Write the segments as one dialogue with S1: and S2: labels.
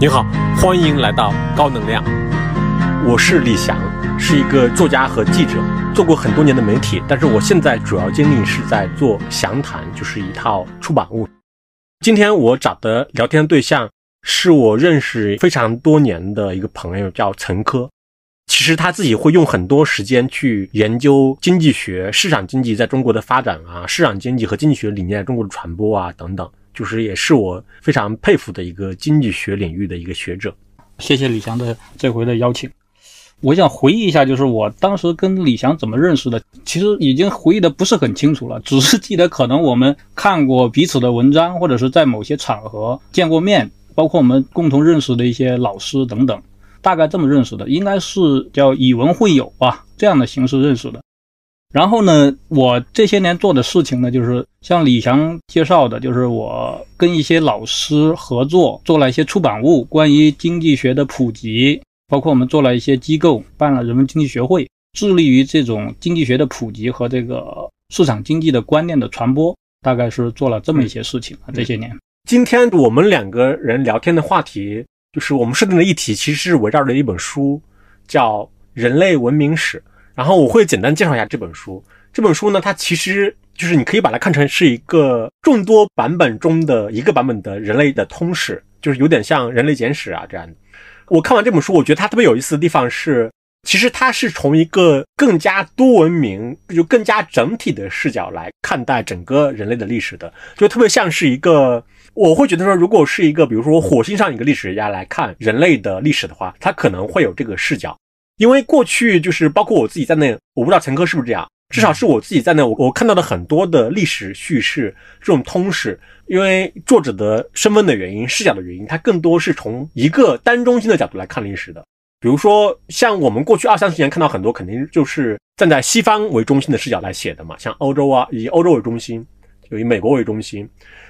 S1: 你好，欢迎来到高能量。我是李翔，是一个作家和记者，做过很多年的媒体，但是我现在主要精力是在做详谈，就是一套出版物。今天我找的聊天对象是我认识非常多年的一个朋友，叫陈科。其实他自己会用很多时间去研究经济学、市场经济在中国的发展啊，市场经济和经济学理念在中国的传播啊等等。就是也是我非常佩服的一个经济学领域的一个学者。
S2: 谢谢李翔的这回的邀请。我想回忆一下，就是我当时跟李翔怎么认识的，其实已经回忆的不是很清楚了，只是记得可能我们看过彼此的文章，或者是在某些场合见过面，包括我们共同认识的一些老师等等，大概这么认识的，应该是叫以文会友吧，这样的形式认识的。然后呢，我这些年做的事情呢，就是像李翔介绍的，就是我跟一些老师合作，做了一些出版物，关于经济学的普及，包括我们做了一些机构，办了人文经济学会，致力于这种经济学的普及和这个市场经济的观念的传播，大概是做了这么一些事情啊。这些年，
S1: 今天我们两个人聊天的话题，就是我们设定的议题，其实是围绕着一本书，叫《人类文明史》。然后我会简单介绍一下这本书。这本书呢，它其实就是你可以把它看成是一个众多版本中的一个版本的人类的通史，就是有点像《人类简史》啊这样的。我看完这本书，我觉得它特别有意思的地方是，其实它是从一个更加多文明、就更加整体的视角来看待整个人类的历史的，就特别像是一个，我会觉得说，如果是一个，比如说火星上一个历史学家来看人类的历史的话，他可能会有这个视角。因为过去就是包括我自己在内，我不知道陈科是不是这样，至少是我自己在内，我我看到的很多的历史叙事这种通史，因为作者的身份的原因、视角的原因，它更多是从一个单中心的角度来看历史的。比如说，像我们过去二三十年看到很多，肯定就是站在西方为中心的视角来写的嘛，像欧洲啊，以欧洲为中心，就以美国为中心，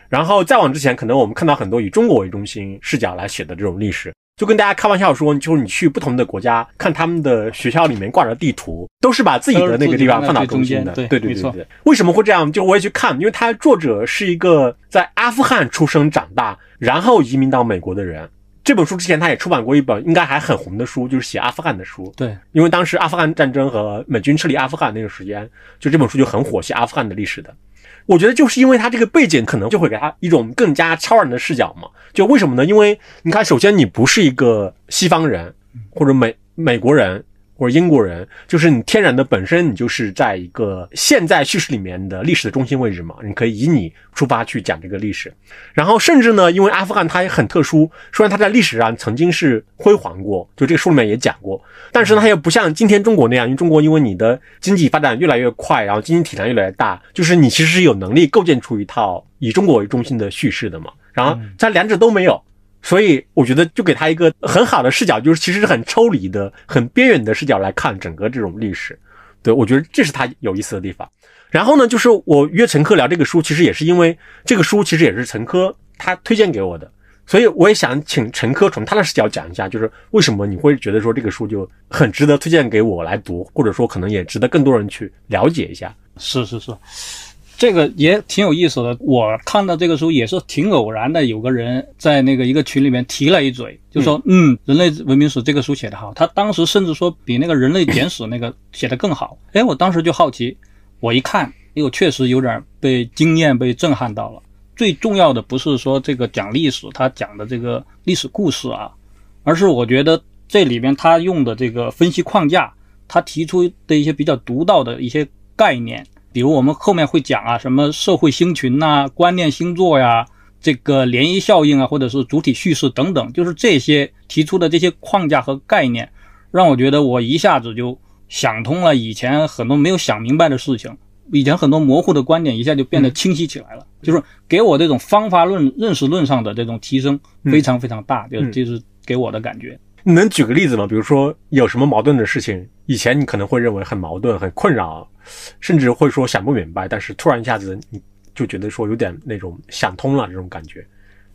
S1: 然后再往之前，可能我们看到很多以中国为中心视角来写的这种历史。就跟大家开玩笑说，就是你去不同的国家看他们的学校里面挂着地图，都是把自己的那个地方放到中间的。对对对对。为什么会这样？就我也去看，因为他作者是一个在阿富汗出生长大，然后移民到美国的人。这本书之前他也出版过一本应该还很红的书，就是写阿富汗的书。
S2: 对，
S1: 因为当时阿富汗战争和美军撤离阿富汗那个时间，就这本书就很火，写阿富汗的历史的。我觉得就是因为他这个背景，可能就会给他一种更加超然的视角嘛。就为什么呢？因为你看，首先你不是一个西方人，或者美美国人。或者英国人，就是你天然的本身，你就是在一个现在叙事里面的历史的中心位置嘛。你可以以你出发去讲这个历史，然后甚至呢，因为阿富汗它也很特殊，虽然它在历史上曾经是辉煌过，就这个书里面也讲过，但是呢，它又不像今天中国那样，因为中国因为你的经济发展越来越快，然后经济体量越来越大，就是你其实是有能力构建出一套以中国为中心的叙事的嘛。然后它两者都没有。所以我觉得就给他一个很好的视角，就是其实是很抽离的、很边缘的视角来看整个这种历史。对我觉得这是他有意思的地方。然后呢，就是我约陈科聊这个书，其实也是因为这个书其实也是陈科他推荐给我的，所以我也想请陈科从他的视角讲一下，就是为什么你会觉得说这个书就很值得推荐给我来读，或者说可能也值得更多人去了解一下。
S2: 是是是。这个也挺有意思的。我看到这个书也是挺偶然的，有个人在那个一个群里面提了一嘴，就说：“嗯，人类文明史这个书写得好。”他当时甚至说比那个人类简史那个写得更好。哎，我当时就好奇，我一看，哎呦，确实有点被惊艳、被震撼到了。最重要的不是说这个讲历史，他讲的这个历史故事啊，而是我觉得这里面他用的这个分析框架，他提出的一些比较独到的一些概念。比如我们后面会讲啊，什么社会星群呐、观念星座呀、这个涟漪效应啊，或者是主体叙事等等，就是这些提出的这些框架和概念，让我觉得我一下子就想通了以前很多没有想明白的事情，以前很多模糊的观点一下就变得清晰起来了，就是给我这种方法论认识论上的这种提升非常非常大，就就是给我的感觉。
S1: 你能举个例子吗？比如说有什么矛盾的事情，以前你可能会认为很矛盾、很困扰。甚至会说想不明白，但是突然一下子你就觉得说有点那种想通了这种感觉。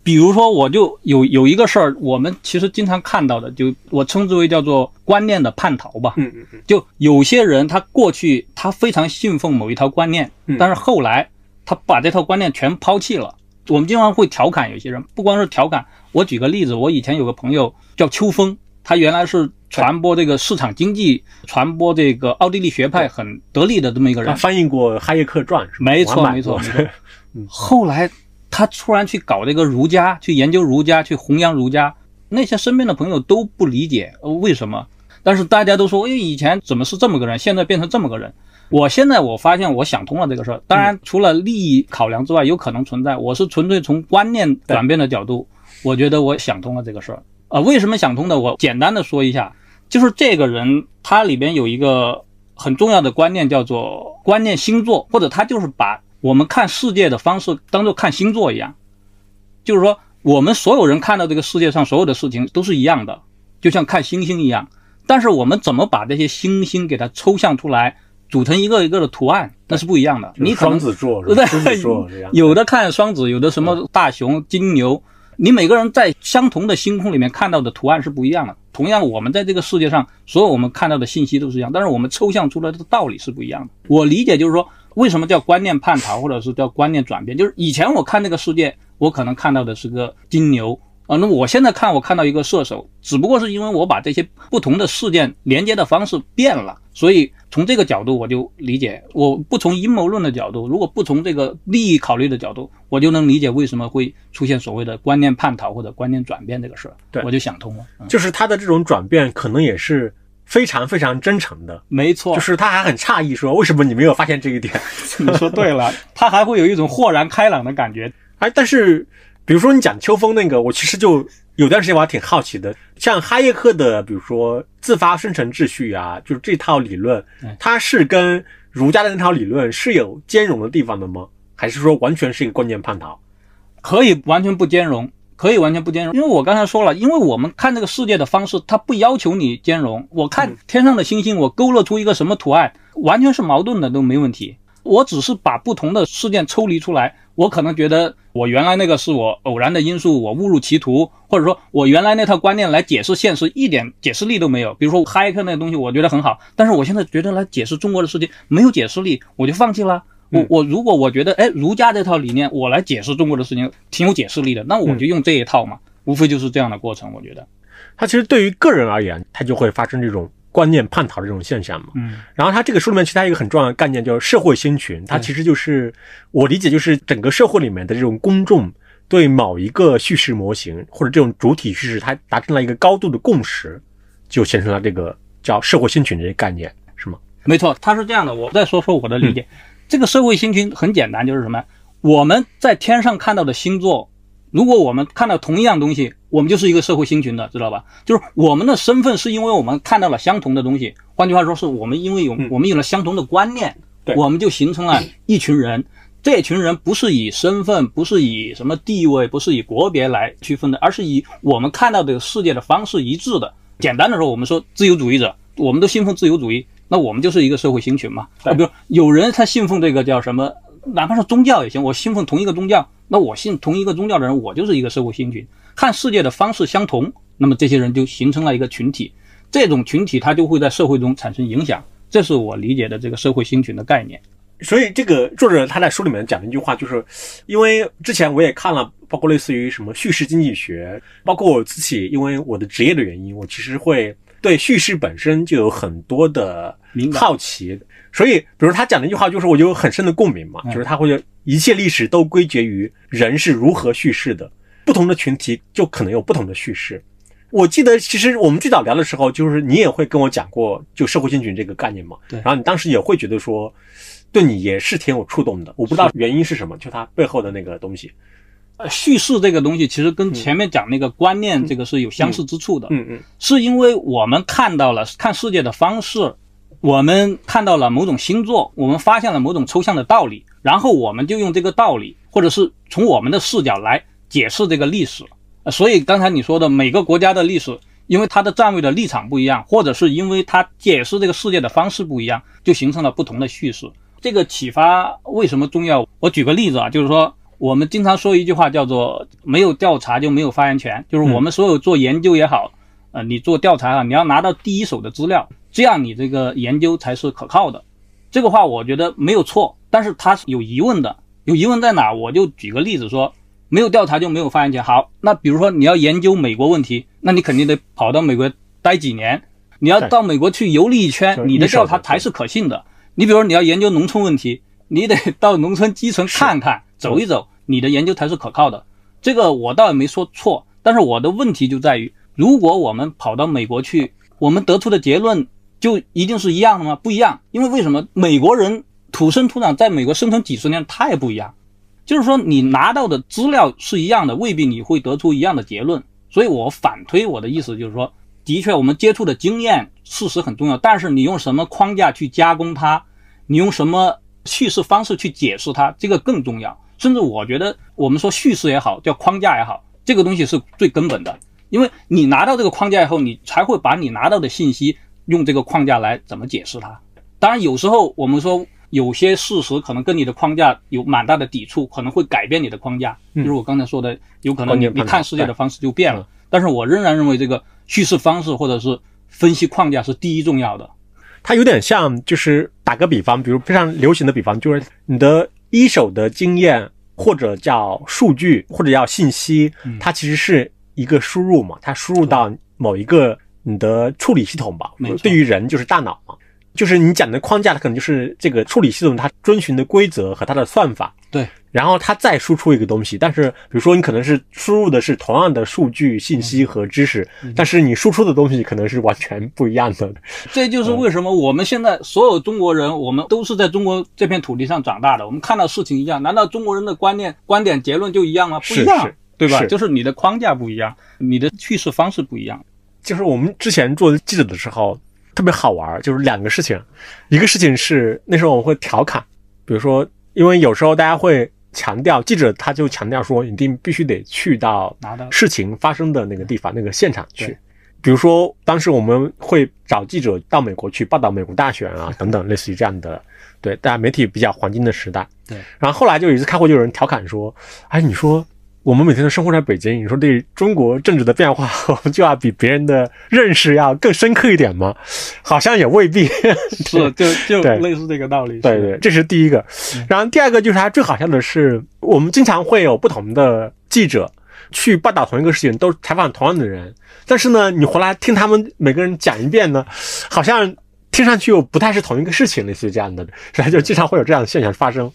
S2: 比如说，我就有有一个事儿，我们其实经常看到的，就我称之为叫做观念的叛逃吧。
S1: 嗯嗯嗯。
S2: 就有些人他过去他非常信奉某一套观念，但是后来他把这套观念全抛弃了，我们经常会调侃有些人，不光是调侃。我举个例子，我以前有个朋友叫秋风，他原来是传播这个市场经济、传播这个奥地利学派很得力的这么一个人，他
S1: 翻译过《哈耶克传》是
S2: 吧？没错，没错，没错。后来他突然去搞这个儒家，去研究儒家，去弘扬儒家，那些身边的朋友都不理解为什么，但是大家都说，哎，以前怎么是这么个人，现在变成这么个人。我现在我发现我想通了这个事儿，当然除了利益考量之外，有可能存在。我是纯粹从观念转变的角度，我觉得我想通了这个事儿。啊，为什么想通的？我简单的说一下，就是这个人他里边有一个很重要的观念，叫做观念星座，或者他就是把我们看世界的方式当做看星座一样，就是说我们所有人看到这个世界上所有的事情都是一样的，就像看星星一样。但是我们怎么把这些星星给它抽象出来？组成一个一个的图案，那是不一样的。你
S1: 双子座，
S2: 对不对？有的看双子，有的什么大熊、金牛。你每个人在相同的星空里面看到的图案是不一样的。同样，我们在这个世界上，所有我们看到的信息都是一样，但是我们抽象出来的道理是不一样的。我理解就是说，为什么叫观念叛逃，或者是叫观念转变？就是以前我看那个世界，我可能看到的是个金牛。啊，那我现在看，我看到一个射手，只不过是因为我把这些不同的事件连接的方式变了，所以从这个角度我就理解。我不从阴谋论的角度，如果不从这个利益考虑的角度，我就能理解为什么会出现所谓的观念叛逃或者观念转变这个事儿。
S1: 对，
S2: 我就想通了，
S1: 就是他的这种转变可能也是非常非常真诚的。
S2: 没错，
S1: 就是他还很诧异，说为什么你没有发现这一点？
S2: 你说对了，他还会有一种豁然开朗的感觉。
S1: 哎，但是。比如说你讲秋风那个，我其实就有段时间我还挺好奇的。像哈耶克的，比如说自发生成秩序啊，就是这套理论，它是跟儒家的那套理论是有兼容的地方的吗？还是说完全是一个观念叛逃？
S2: 可以完全不兼容，可以完全不兼容。因为我刚才说了，因为我们看这个世界的方式，它不要求你兼容。我看天上的星星，我勾勒出一个什么图案，完全是矛盾的都没问题。我只是把不同的事件抽离出来。我可能觉得我原来那个是我偶然的因素，我误入歧途，或者说我原来那套观念来解释现实一点解释力都没有。比如说哈耶克那个东西，我觉得很好，但是我现在觉得来解释中国的事情没有解释力，我就放弃了。我我如果我觉得哎儒家这套理念我来解释中国的事情挺有解释力的，那我就用这一套嘛，无非就是这样的过程。我觉得，
S1: 它其实对于个人而言，它就会发生这种。观念叛逃的这种现象嘛，
S2: 嗯，
S1: 然后他这个书里面其他一个很重要的概念叫社会星群，它其实就是我理解就是整个社会里面的这种公众对某一个叙事模型或者这种主体叙事，它达成了一个高度的共识，就形成了这个叫社会星群这些概念，是吗？
S2: 没错，它是这样的。我再说说我的理解，这个社会星群很简单，就是什么？我们在天上看到的星座。如果我们看到同一样东西，我们就是一个社会星群的，知道吧？就是我们的身份是因为我们看到了相同的东西，换句话说，是我们因为有我们有了相同的观念，我们就形成了一群人。这群人不是以身份，不是以什么地位，不是以国别来区分的，而是以我们看到这个世界的方式一致的。简单的说，我们说自由主义者，我们都信奉自由主义，那我们就是一个社会星群嘛。啊，比如有人他信奉这个叫什么？哪怕是宗教也行，我信奉同一个宗教，那我信同一个宗教的人，我就是一个社会星群。看世界的方式相同，那么这些人就形成了一个群体，这种群体它就会在社会中产生影响，这是我理解的这个社会星群的概念。
S1: 所以这个作者他在书里面讲了一句话，就是因为之前我也看了，包括类似于什么叙事经济学，包括我自己，因为我的职业的原因，我其实会对叙事本身就有很多的好奇。所以，比如他讲的一句话，就是我有很深的共鸣嘛，就是他会一切历史都归结于人是如何叙事的，不同的群体就可能有不同的叙事。我记得其实我们最早聊的时候，就是你也会跟我讲过就社会性群这个概念嘛，
S2: 对。
S1: 然后你当时也会觉得说，对你也是挺有触动的。我不知道原因是什么，就它背后的那个东西。
S2: 呃，叙事这个东西其实跟前面讲那个观念这个是有相似之处的。
S1: 嗯嗯，
S2: 是因为我们看到了看世界的方式。我们看到了某种星座，我们发现了某种抽象的道理，然后我们就用这个道理，或者是从我们的视角来解释这个历史。所以刚才你说的每个国家的历史，因为它的站位的立场不一样，或者是因为它解释这个世界的方式不一样，就形成了不同的叙事。这个启发为什么重要？我举个例子啊，就是说我们经常说一句话叫做“没有调查就没有发言权”，就是我们所有做研究也好，呃，你做调查啊，你要拿到第一手的资料。这样你这个研究才是可靠的，这个话我觉得没有错，但是它是有疑问的。有疑问在哪？我就举个例子说，没有调查就没有发言权。好，那比如说你要研究美国问题，那你肯定得跑到美国待几年，你要到美国去游历一圈，你的调查才是可信的。你比如说你要研究农村问题，你得到农村基层看看、走一走，你的研究才是可靠的。这个我倒也没说错，但是我的问题就在于，如果我们跑到美国去，我们得出的结论就一定是一样的吗？不一样，因为为什么？美国人土生土长在美国生存几十年，太不一样。就是说，你拿到的资料是一样的，未必你会得出一样的结论。所以我反推我的意思就是说，的确我们接触的经验事实很重要，但是你用什么框架去加工它，你用什么叙事方式去解释它，这个更重要。甚至我觉得，我们说叙事也好，叫框架也好，这个东西是最根本的，因为你拿到这个框架以后，你才会把你拿到的信息用这个框架来怎么解释它。当然，有时候我们说有些事实可能跟你的框架有蛮大的抵触，可能会改变你的框架。
S1: 嗯
S2: 就是我刚才说的，有可能你你看世界的方式就变了。但是我仍然认为这个叙事方式或者是分析框架是第一重要的。
S1: 它有点像，就是打个比方，比如非常流行的比方，就是你的一手的经验，或者叫数据，或者叫信息，
S2: 嗯
S1: 它其实是一个输入嘛，它输入到某一个你的处理系统吧。对于人就是大脑嘛，就是你讲的框架，它可能就是这个处理系统它遵循的规则和它的算法。
S2: 对，
S1: 然后它再输出一个东西，但是比如说你可能是输入的是同样的数据、信息和知识，但是你输出的东西可能是完全不一样的。
S2: 这就是为什么我们现在所有中国人，我们都是在中国这片土地上长大的，我们看到事情一样，难道中国人的观念、观点、结论就一样吗？不一样
S1: 是，
S2: 对吧？
S1: 是
S2: 就是你的框架不一样，你的叙事方式不一样。
S1: 就是我们之前做记者的时候特别好玩儿，就是两个事情，一个事情是那时候我们会调侃，比如说，因为有时候大家会强调记者他就强调说，一定必须得去到事情发生的那个地方、那个现场去。比如说，当时我们会找记者到美国去报道美国大选啊，等等，类似于这样的，对，大家媒体比较黄金的时代。
S2: 对，
S1: 然后后来就有一次开会，就有人调侃说：“哎，你说我们每天都生活在北京，你说对中国政治的变化，我们就要比别人的认识要更深刻一点吗？好像也未必。
S2: 是，就就类似这个道理。
S1: 对对，这是第一个。然后第二个就是它最好笑的是，我们经常会有不同的记者去报道同一个事情，都采访同样的人，但是呢，你回来听他们每个人讲一遍呢，好像听上去又不太是同一个事情，类似于这样的，所 以就经常会有这样的现象发生。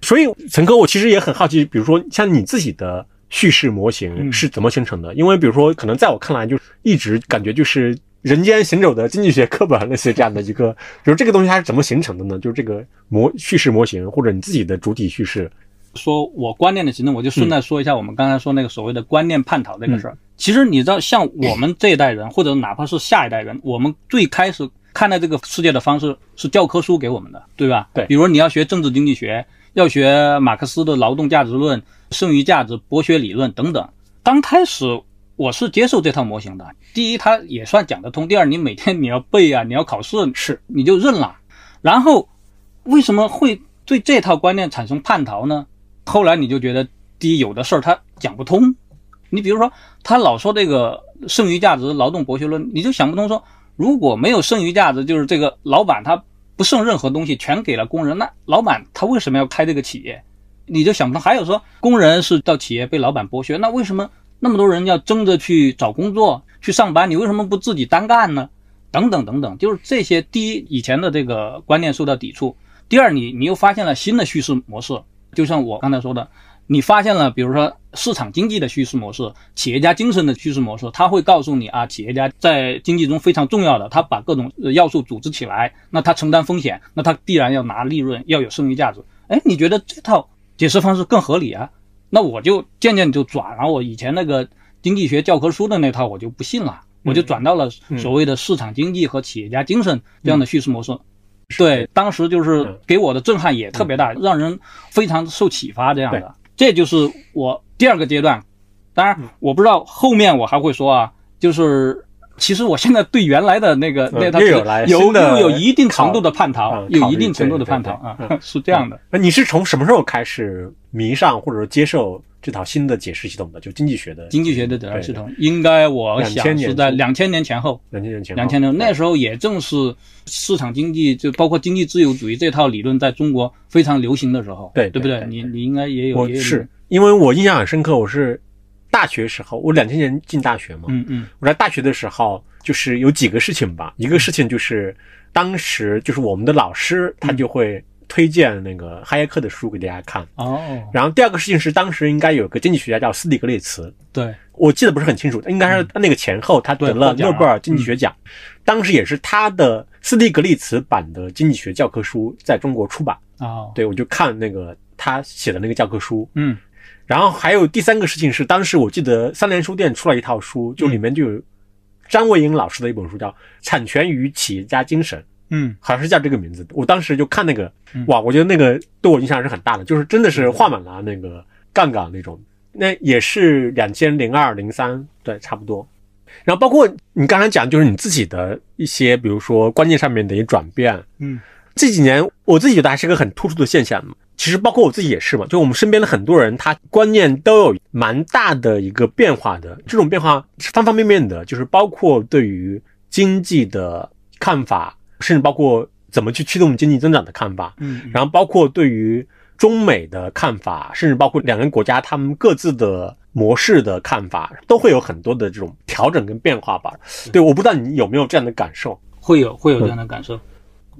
S1: 所以陈哥，我其实也很好奇，比如说像你自己的叙事模型
S2: 嗯
S1: 是怎么形成的？因为比如说，可能在我看来，就一直感觉就是人间行走的经济学课本类似这样的一个，比如这个东西它是怎么形成的呢？就是这个模叙事模型或者你自己的主体叙事。
S2: 说我观念的形成，我就顺带说一下我们刚才说那个所谓的观念叛逃这个事儿。其实你知道，像我们这一代人，或者哪怕是下一代人，我们最开始看待这个世界的方式是教科书给我们的，对吧？
S1: 对
S2: 比如你要学政治经济学，要学马克思的劳动价值论、剩余价值剥削理论等等。刚开始我是接受这套模型的。第一，它也算讲得通；第二，你每天你要背啊，你要考试，
S1: 是
S2: 你就认了。然后为什么会对这套观念产生叛逃呢？后来你就觉得，第一，有的事儿他讲不通。你比如说，他老说这个剩余价值、劳动剥削论，你就想不通说，如果没有剩余价值，就是这个老板他不剩任何东西，全给了工人，那老板他为什么要开这个企业？你就想不通。还有说，工人是到企业被老板剥削，那为什么那么多人要争着去找工作、去上班？你为什么不自己单干呢？等等等等，就是这些。第一，以前的这个观念受到抵触；第二，你你又发现了新的叙事模式，就像我刚才说的，你发现了，比如说市场经济的叙事模式、企业家精神的叙事模式，它会告诉你啊，企业家在经济中非常重要的，他把各种呃要素组织起来，那他承担风险，那他必然要拿利润，要有剩余价值。哎，你觉得这套解释方式更合理啊？那我就渐渐就转了，我以前那个经济学教科书的那套我就不信了，我就转到了所谓的市场经济和企业家精神这样的叙事模式。对，当时就是给我的震撼也特别大，让人非常受启发。这样的，这就是我第二个阶段。当然，我不知道后面我还会说啊，就是其实我现在对原来的那个那套
S1: 有
S2: 有又有一定程度的叛逃
S1: 嗯，
S2: 有一定程度的叛逃啊，是这样的。
S1: 那你是从什么时候开始迷上或者说接受这套新的解释系统的，就经济学的
S2: 经济学的解释系统，应该我想是在两千年前后，
S1: 两千年前，
S2: 两千年那时候也正是市场经济，就包括经济自由主义这套理论在中国非常流行的时候，
S1: 对
S2: 对不对？你你应该也有，
S1: 我是因为我印象很深刻，我是大学时候，我两千年进大学嘛，
S2: 嗯嗯，
S1: 我在大学的时候就是有几个事情吧，一个事情就是当时就是我们的老师他就会。推荐那个哈耶克的书给大家看
S2: 哦。
S1: 然后第二个事情是，当时应该有个经济学家叫斯蒂格利茨，
S2: 对
S1: 我记得不是很清楚，应该是那个前后他得了诺贝尔经济学奖。当时也是他的斯蒂格利茨版的经济学教科书在中国出版
S2: 哦。
S1: 对，我就看那个他写的那个教科书。
S2: 嗯。
S1: 然后还有第三个事情是，当时我记得三联书店出了一套书，就里面就有张维迎老师的一本书，叫《产权与企业家精神》。
S2: 嗯，
S1: 好像是叫这个名字。我当时就看那个，哇，我觉得那个对我影响是很大的，就是真的是画满了那个杠杆那种。那也是两千零二零三，对，差不多。然后包括你刚才讲，就是你自己的一些，比如说观念上面的一些转变。
S2: 嗯，
S1: 这几年我自己觉得还是个很突出的现象嘛。其实包括我自己也是嘛，就我们身边的很多人，他观念都有蛮大的一个变化的。这种变化是方方面面的，就是包括对于经济的看法。甚至包括怎么去驱动经济增长的看法，
S2: 嗯，
S1: 然后包括对于中美的看法，甚至包括两个国家他们各自的模式的看法，都会有很多的这种调整跟变化吧。对，我不知道你有没有这样的感受？
S2: 会有，会有这样的感受。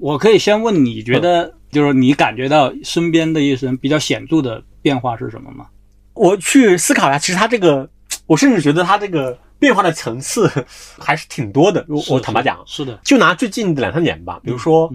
S2: 我可以先问你觉得，就是你感觉到身边的一些人比较显著的变化是什么吗？
S1: 我去思考一下，其实他这个，我甚至觉得他这个。变化的层次还是挺多的。我我坦白讲，
S2: 是的，
S1: 就拿最近的两三年吧，比如说，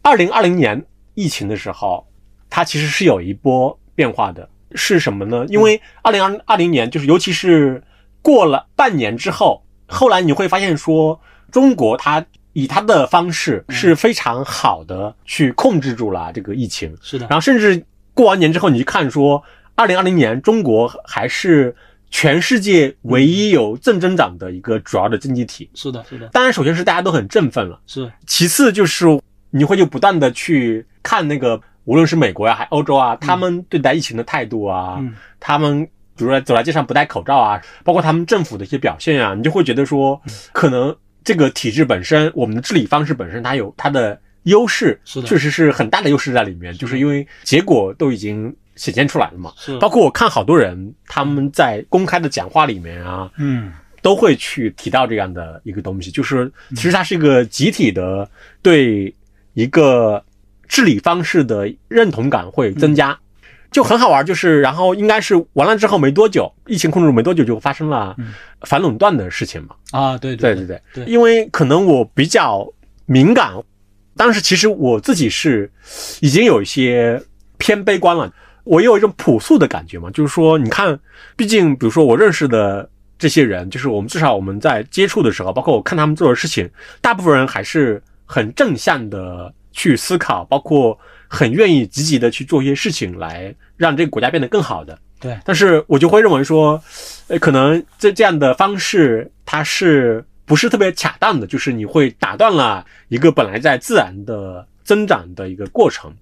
S1: 二零二零年疫情的时候，它其实是有一波变化的。是什么呢？因为二零二二零年，就是尤其是过了半年之后，后来你会发现说，中国它以他的方式是非常好的去控制住了这个疫情。
S2: 是的。
S1: 然后甚至过完年之后，你去看说，二零二零年中国还是。全世界唯一有正增长的一个主要的经济体，
S2: 是的，是的。
S1: 当然，首先是大家都很振奋了，
S2: 是。
S1: 其次就是你会就不断的去看那个，无论是美国呀，还欧洲啊，他们对待疫情的态度啊，他们比如说走在街上不戴口罩啊，包括他们政府的一些表现啊，你就会觉得说，可能这个体制本身，我们的治理方式本身，它有它的优势，确实是很大的优势在里面，就是因为结果都已经。显现出来了嘛？
S2: 是，
S1: 包括我看好多人他们在公开的讲话里面
S2: 啊，
S1: 嗯，都会去提到这样的一个东西，就是其实它是一个集体的对一个治理方式的认同感会增加，就很好玩。就是然后应该是完了之后没多久，疫情控制住没多久就发生了反垄断的事情嘛？
S2: 啊，对
S1: 对对对对，因为可能我比较敏感，当时其实我自己是已经有一些偏悲观了。我有一种朴素的感觉嘛，就是说，你看，毕竟，比如说我认识的这些人，就是我们至少我们在接触的时候，包括我看他们做的事情，大部分人还是很正向的去思考，包括很愿意积极的去做一些事情，来让这个国家变得更好的。
S2: 对，
S1: 但是我就会认为说，呃，可能这这样的方式，它是不是特别恰当的？就是你会打断了一个本来在自然的增长的一个过程。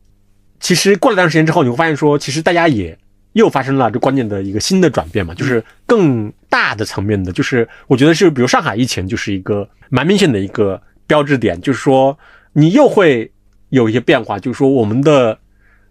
S1: 其实过了段时间之后，你会发现说，其实大家也又发生了这关键的一个新的转变嘛，就是更大的层面的，就是我觉得是，比如上海疫情就是一个蛮明显的一个标志点，就是说你又会有一些变化，就是说我们的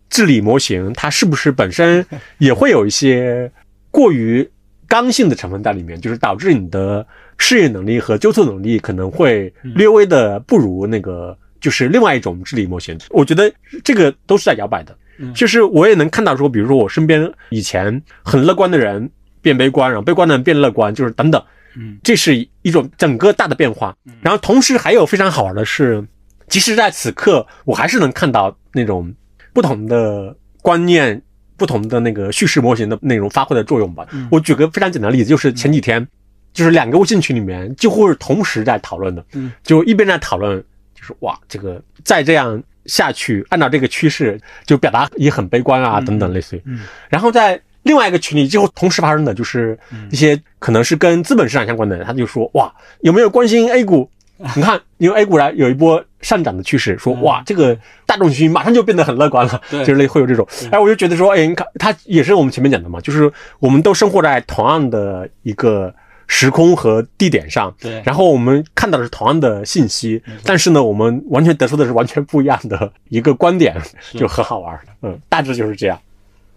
S1: 治理模型它是不是本身 也会有一些过于刚性的成分在里面，就是导致你的适应能力和纠错能力可能会略微的不如那个。就是另外一种治理模型，我觉得这个都是在摇摆的。就是我也能看到说，比如说我身边以前很乐观的人变悲观，然后悲观的人变乐观，就是等等。
S2: 嗯，
S1: 这是一种整个大的变化。然后同时还有非常好玩的是，即使在此刻，我还是能看到那种不同的观念、不同的那个叙事模型的内容发挥的作用吧。我举个非常简单的例子，就是前几天，就是两个微信群里面几乎是同时在讨论的，就一边在讨论。就是哇，这个再这样下去，按照这个趋势，就表达也很悲观啊，等等，类似于。
S2: 嗯。
S1: 然后在另外一个群里，几乎同时发生的就是一些可能是跟资本市场相关的，他就说哇，有没有关心 A 股？你看，因为 A 股来有一波上涨的趋势，说哇，这个大众情绪马上就变得很乐观了，
S2: 对。
S1: 就是类会有这种。哎，我就觉得说，哎，你看，它也是我们前面讲的嘛，就是我们都生活在同样的一个时空和地点上，
S2: 对。
S1: 然后我们看到的是同样的信息，但是呢，我们完全得出的是完全不一样的一个观点，就很好玩。嗯，大致就是这样。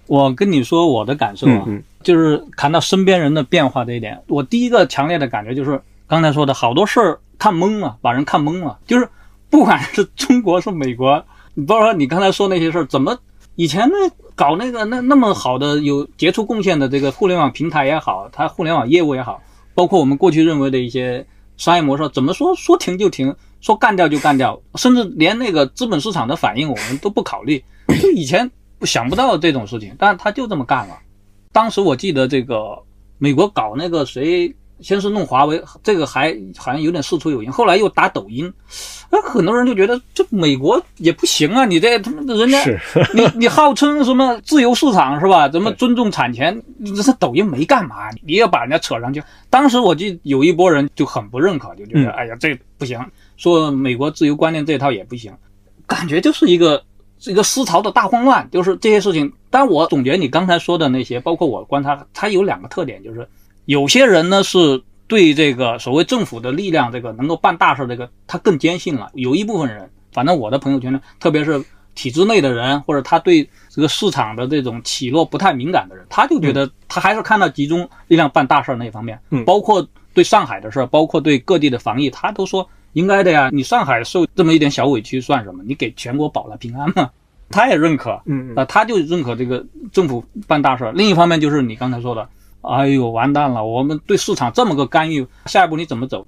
S2: 我跟你说我的感受啊，
S1: 嗯嗯。
S2: 就是谈到身边人的变化这一点，我第一个强烈的感觉就是刚才说的好多事儿看懵了，把人看懵了。就是不管是中国是美国，你包括你刚才说那些事儿，怎么以前那搞那个那那么好的有杰出贡献的这个互联网平台也好，它互联网业务也好，包括我们过去认为的一些商业模式，怎么说说停就停，说干掉就干掉，甚至连那个资本市场的反应我们都不考虑，就以前想不到这种事情，但是他就这么干了。当时我记得这个美国搞那个谁，先是弄华为，这个还好像有点事出有因，后来又打抖音，那很多人就觉得这美国也不行啊，你这他妈的人家，你你号称什么自由市场是吧？怎么尊重产权？你这抖音没干嘛，你要把人家扯上去。当时我就有一波人就很不认可，就觉得、
S1: 嗯
S2: 哎呀这不行，说美国自由观念这套也不行，感觉就是一个是一个思潮的大混乱，就是这些事情。但我总结你刚才说的那些，包括我观察，它有两个特点，就是有些人呢是对这个所谓政府的力量，这个能够办大事，这个他更坚信了。有一部分人，反正我的朋友圈呢，特别是体制内的人，或者他对这个市场的这种起落不太敏感的人，他就觉得他还是看到集中力量办大事儿那一方面，
S1: 嗯
S2: 包括对上海的事儿，包括对各地的防疫，他都说应该的呀。你上海受这么一点小委屈算什么？你给全国保了平安嘛，他也认可。
S1: 嗯嗯
S2: 啊，他就认可这个政府办大事儿。另一方面就是你刚才说的，哎呦完蛋了，我们对市场这么个干预，下一步你怎么走？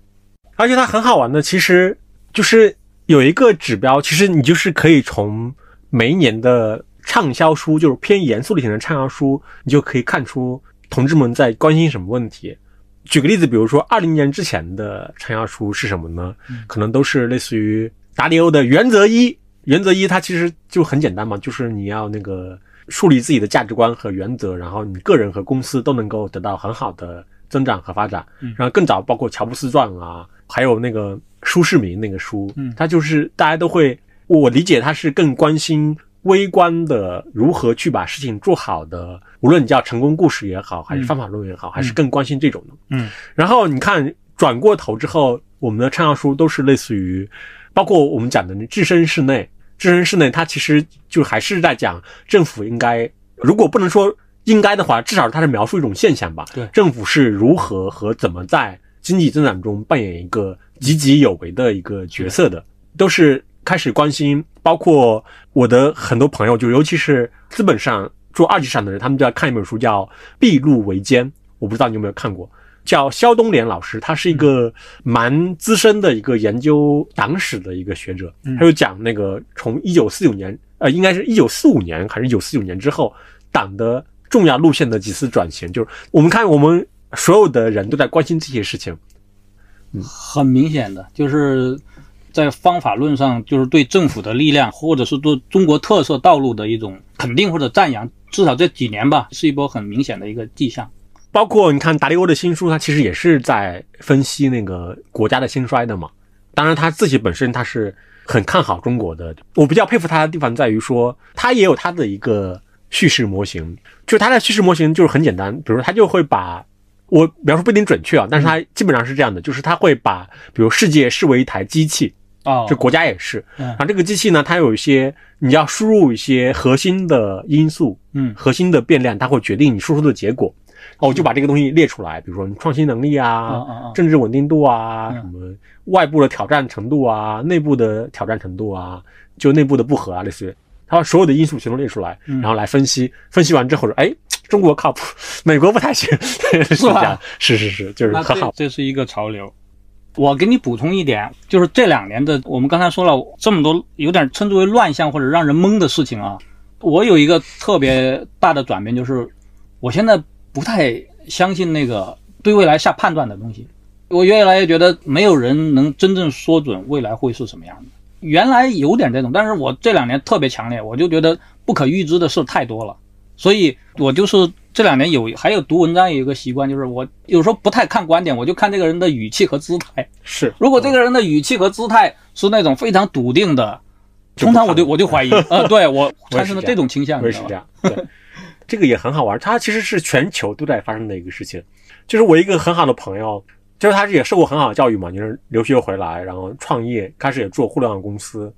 S1: 而且它很好玩的，其实就是有一个指标，其实你就是可以从每一年的畅销书，就是偏严肃类型的畅销书，你就可以看出同志们在关心什么问题。举个例子，比如说二零年之前的畅销书是什么呢？可能都是类似于达里欧的《原则一》。原则一它其实就很简单嘛，就是你要那个树立自己的价值观和原则，然后你个人和公司都能够得到很好的增长和发展。然后更早包括乔布斯传啊，还有那个舒世民那个书，
S2: 嗯。
S1: 他就是大家都会，我理解他是更关心微观的如何去把事情做好的，无论你叫成功故事也好，还是方法论也好，还是更关心这种的。
S2: 嗯。
S1: 然后你看转过头之后，我们的畅销书都是类似于，包括我们讲的置身事内，置身事内，他其实就还是在讲政府应该，如果不能说应该的话，至少他是描述一种现象吧。
S2: 对
S1: 政府是如何和怎么在经济增长中扮演一个积极有为的一个角色的，都是开始关心。包括我的很多朋友，就尤其是资本上做二级市场的人，他们就要看一本书叫《筚路维艰》，我不知道你有没有看过。叫肖东莲老师，他是一个蛮资深的一个研究党史的一个学者，
S2: 嗯
S1: 他就讲那个从一九四九年，呃，应该是一九四五年还是一九四九年之后，党的重要路线的几次转型，就是我们看我们所有的人都在关心这些事情，
S2: 很明显的就是在方法论上，就是对政府的力量，或者是对中国特色道路的一种肯定或者赞扬，至少这几年吧，是一波很明显的一个迹象。
S1: 包括你看达利欧的新书，他其实也是在分析那个国家的兴衰的嘛。当然他自己本身他是很看好中国的。我比较佩服他的地方在于说，他也有他的一个叙事模型，就他的叙事模型就是很简单，比如他就会把我描述不一定准确啊，但是他基本上是这样的，就是他会把比如世界视为一台机器，
S2: 哦
S1: 这国家也是。
S2: 嗯
S1: 然后这个机器呢，它有一些你要输入一些核心的因素，
S2: 嗯
S1: 核心的变量，它会决定你输出的结果。然后我就把这个东西列出来，比如说你创新能力啊、
S2: 嗯嗯嗯
S1: 政治稳定度啊、
S2: 嗯
S1: 什么外部的挑战程度啊、内部的挑战程度啊，就内部的不和啊，类似于，他把所有的因素全都列出来，
S2: 嗯
S1: 然后来分析。分析完之后说，哎，中国靠谱，美国不太行，是
S2: 吧，
S1: 是是是，就是
S2: 那
S1: 很好。
S2: 这这是一个潮流。我给你补充一点，就是这两年的，我们刚才说了这么多，有点称之为乱象或者让人懵的事情啊。我有一个特别大的转变，就是我现在不太相信那个对未来下判断的东西。我越来越觉得没有人能真正说准未来会是什么样的。原来有点这种，但是我这两年特别强烈，我就觉得不可预知的事太多了，所以我就是这两年有还有读文章有一个习惯，就是我有时候不太看观点，我就看这个人的语气和姿态。
S1: 是，
S2: 如果这个人的语气和姿态是那种非常笃定的，通常我就我就怀疑，呃，对我 产生了这种倾向，
S1: 我也是这样。对，这个也很好玩，它其实是全球都在发生的一个事情。就是我一个很好的朋友，就是他也受过很好的教育嘛，就是留学回来，然后创业，开始也做互联网公司，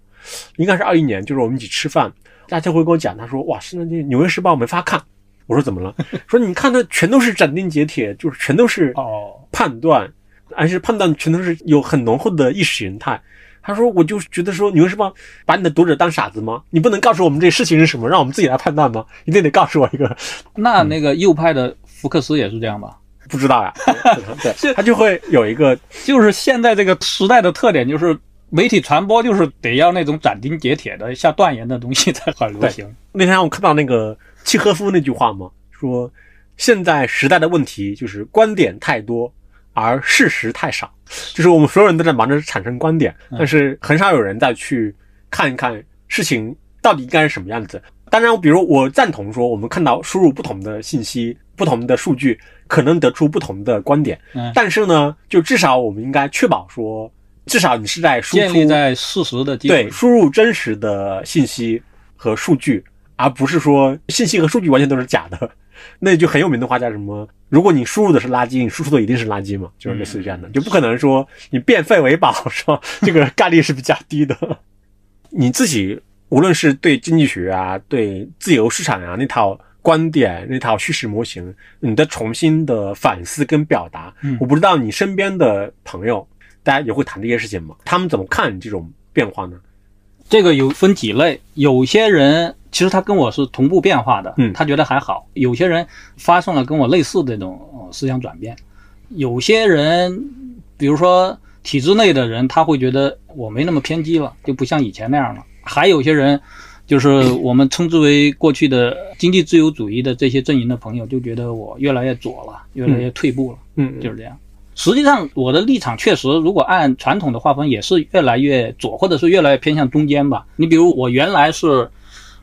S1: 应该是二一年，就是我们一起吃饭，大家会跟我讲，他说哇，现在这《纽约时报》没法看。我说怎么了？说你看的全都是斩钉截铁，就是全都是
S2: 哦
S1: 判断，而且判断全都是有很浓厚的意识形态。他说我就觉得说，纽约时报把你的读者当傻子吗？你不能告诉我们这事情是什么，让我们自己来判断吗？一定得告诉我一个。
S2: 那那个右派的福克斯也是这样吧？
S1: 不知道呀，对，他就会有一个，
S2: 就是现在这个时代的特点，就是媒体传播就是得要那种斩钉截铁的、下断言的东西才很流行。
S1: 那天我看到那个。契诃夫那句话嘛？说现在时代的问题就是观点太多，而事实太少。就是我们所有人都在忙着产生观点，但是很少有人再去看一看事情到底应该是什么样子。当然，比如我赞同说，我们看到输入不同的信息、不同的数据，可能得出不同的观点。但是呢，就至少我们应该确保说，至少你是在输
S2: 出在事实的
S1: 对输入真实的信息和数据。而不是说信息和数据完全都是假的，那句很有名的话叫什么？如果你输入的是垃圾，你输出的一定是垃圾嘛？就是类似于这样的，就不可能说你变废为宝，是吧？这个概率是比较低的。你自己无论是对经济学啊，对自由市场啊那套观点、那套叙事模型，你的重新的反思跟表达，我不知道你身边的朋友，大家也会谈这些事情吗？他们怎么看这种变化呢？
S2: 这个有分几类，有些人其实他跟我是同步变化的，
S1: 嗯，
S2: 他觉得还好；有些人发生了跟我类似的这种思想转变，有些人，比如说体制内的人，他会觉得我没那么偏激了，就不像以前那样了；还有些人，就是我们称之为过去的经济自由主义的这些阵营的朋友，就觉得我越来越左了，越来越退步了，
S1: 嗯，
S2: 就是这样。实际上，我的立场确实，如果按传统的划分，也是越来越左，或者是越来越偏向中间吧。你比如，我原来是，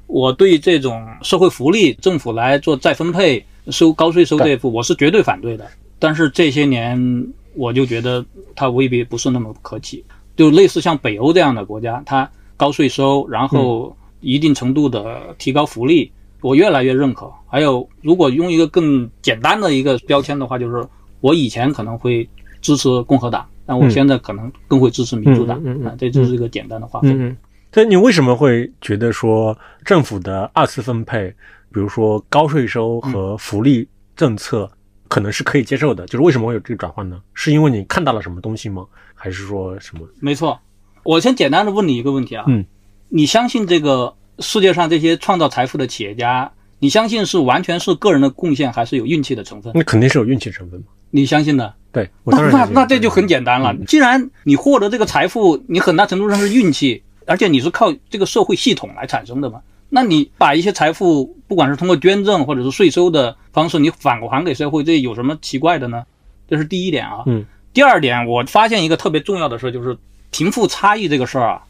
S2: 我对这种社会福利，政府来做再分配、收高税收这一步，我是绝对反对的。但是这些年，我就觉得它未必不是那么可取。就类似像北欧这样的国家，它高税收，然后一定程度的提高福利，我越来越认可。还有，如果用一个更简单的一个标签的话，就是。我以前可能会支持共和党，但我现在可能更会支持民主党。啊，这就是一个简单的划分。
S1: 但你为什么会觉得说政府的二次分配，比如说高税收和福利政策，可能是可以接受的？就是为什么会有这个转换呢？是因为你看到了什么东西吗？还是说什么？
S2: 没错，我先简单的问你一个问题啊。
S1: 嗯，
S2: 你相信这个世界上这些创造财富的企业家，你相信是完全是个人的贡献，还是有运气的成分？
S1: 那肯定是有运气成分嘛。
S2: 你相信的，
S1: 对，
S2: 那那那这就很简单了。既然你获得这个财富，你很大程度上是运气，而且你是靠这个社会系统来产生的嘛？那你把一些财富，不管是通过捐赠或者是税收的方式，你返还给社会，这有什么奇怪的呢？这是第一点啊。
S1: 嗯。
S2: 第二点，我发现一个特别重要的事，就是贫富差异这个事儿啊，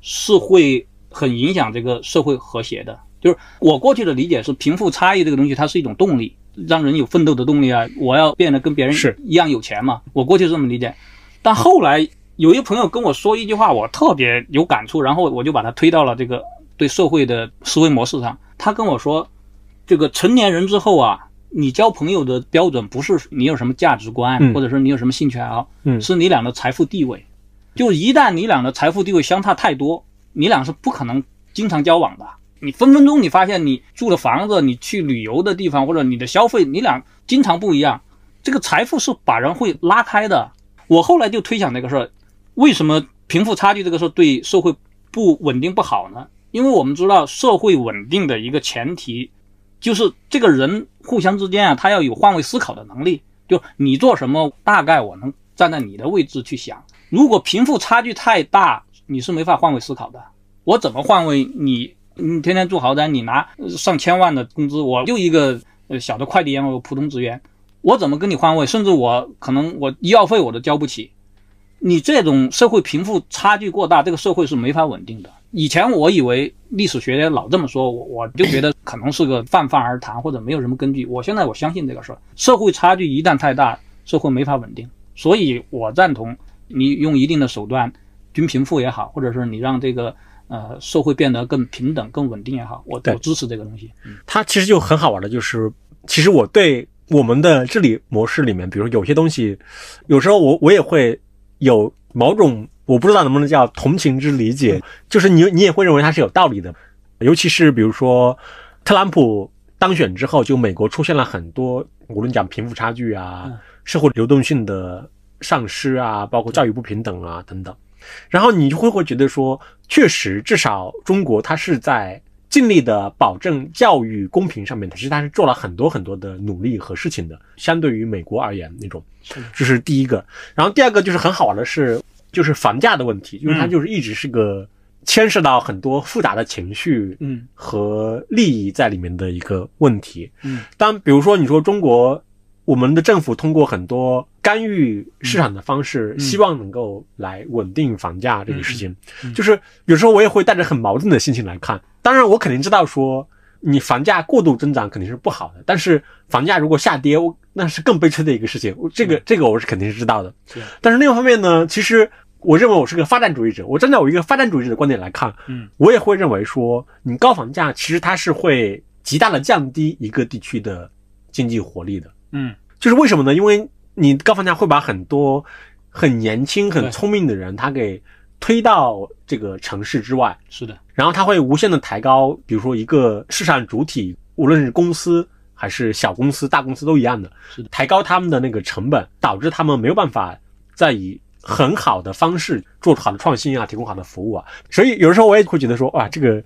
S2: 是会很影响这个社会和谐的。就是我过去的理解是，贫富差异这个东西，它是一种动力。让人有奋斗的动力啊！我要变得跟别人
S1: 是
S2: 一样有钱嘛？我过去是这么理解，但后来有一个朋友跟我说一句话，我特别有感触，然后我就把它推到了这个对社会的思维模式上。他跟我说，这个成年人之后啊，你交朋友的标准不是你有什么价值观，或者说你有什么兴趣爱好，是你俩的财富地位。就一旦你俩的财富地位相差太多，你俩是不可能经常交往的。你分分钟，你发现你住的房子，你去旅游的地方，或者你的消费，你俩经常不一样。这个财富是把人会拉开的。我后来就推想这个事儿，为什么贫富差距这个事儿对社会不稳定不好呢？因为我们知道社会稳定的一个前提，就是这个人互相之间啊，他要有换位思考的能力。就你做什么，大概我能站在你的位置去想。如果贫富差距太大，你是没法换位思考的。我怎么换位你？你天天住豪宅，你拿上千万的工资，我就一个呃小的快递员我普通职员，我怎么跟你换位？甚至我可能我医药费我都交不起。你这种社会贫富差距过大，这个社会是没法稳定的。以前我以为历史学家老这么说，我我就觉得可能是个泛泛而谈，或者没有什么根据。我现在我相信这个事儿，社会差距一旦太大，社会没法稳定。所以我赞同你用一定的手段均贫富也好，或者是你让这个呃社会变得更平等、更稳定也好，我我支持这个东西。嗯
S1: 它其实就很好玩的，就是其实我对我们的治理模式里面，比如有些东西，有时候我我也会有某种我不知道能不能叫同情之理解，就是你你也会认为它是有道理的，尤其是比如说特朗普当选之后，就美国出现了很多无论讲贫富差距啊
S2: 嗯、
S1: 社会流动性的丧失啊，包括教育不平等啊等等。然后你就会会觉得说，确实，至少中国它是在尽力的保证教育公平上面，其实他是做了很多很多的努力和事情的。相对于美国而言，那种这是第一个。然后第二个就是很好玩的是，就是房价的问题，因为它
S2: 嗯
S1: 就是一直是个牵涉到很多复杂的情绪
S2: 嗯
S1: 和利益在里面的一个问题。
S2: 嗯
S1: 当比如说你说中国，我们的政府通过很多干预市场的方式，
S2: 嗯
S1: 希望能够来稳定房价这个事情，就是有时候我也会带着很矛盾的心情来看。当然，我肯定知道说你房价过度增长肯定是不好的，但是房价如果下跌，我那是更悲催的一个事情。这个这个我是肯定是知道的。但是另一方面呢，其实我认为我是个发展主义者，我站在我一个发展主义者的观点来看，
S2: 嗯
S1: 我也会认为说，你高房价其实它是会极大的降低一个地区的经济活力的。
S2: 嗯
S1: 就是为什么呢？因为你高房价会把很多很年轻、很聪明的人，他给推到这个城市之外，
S2: 是的，
S1: 然后他会无限的抬高，比如说一个市场主体，无论是公司还是小公司、大公司都一样的，
S2: 是的
S1: 抬高他们的那个成本，导致他们没有办法再以很好的方式做好的创新啊，提供好的服务啊。所以有的时候我也会觉得说，哇，这个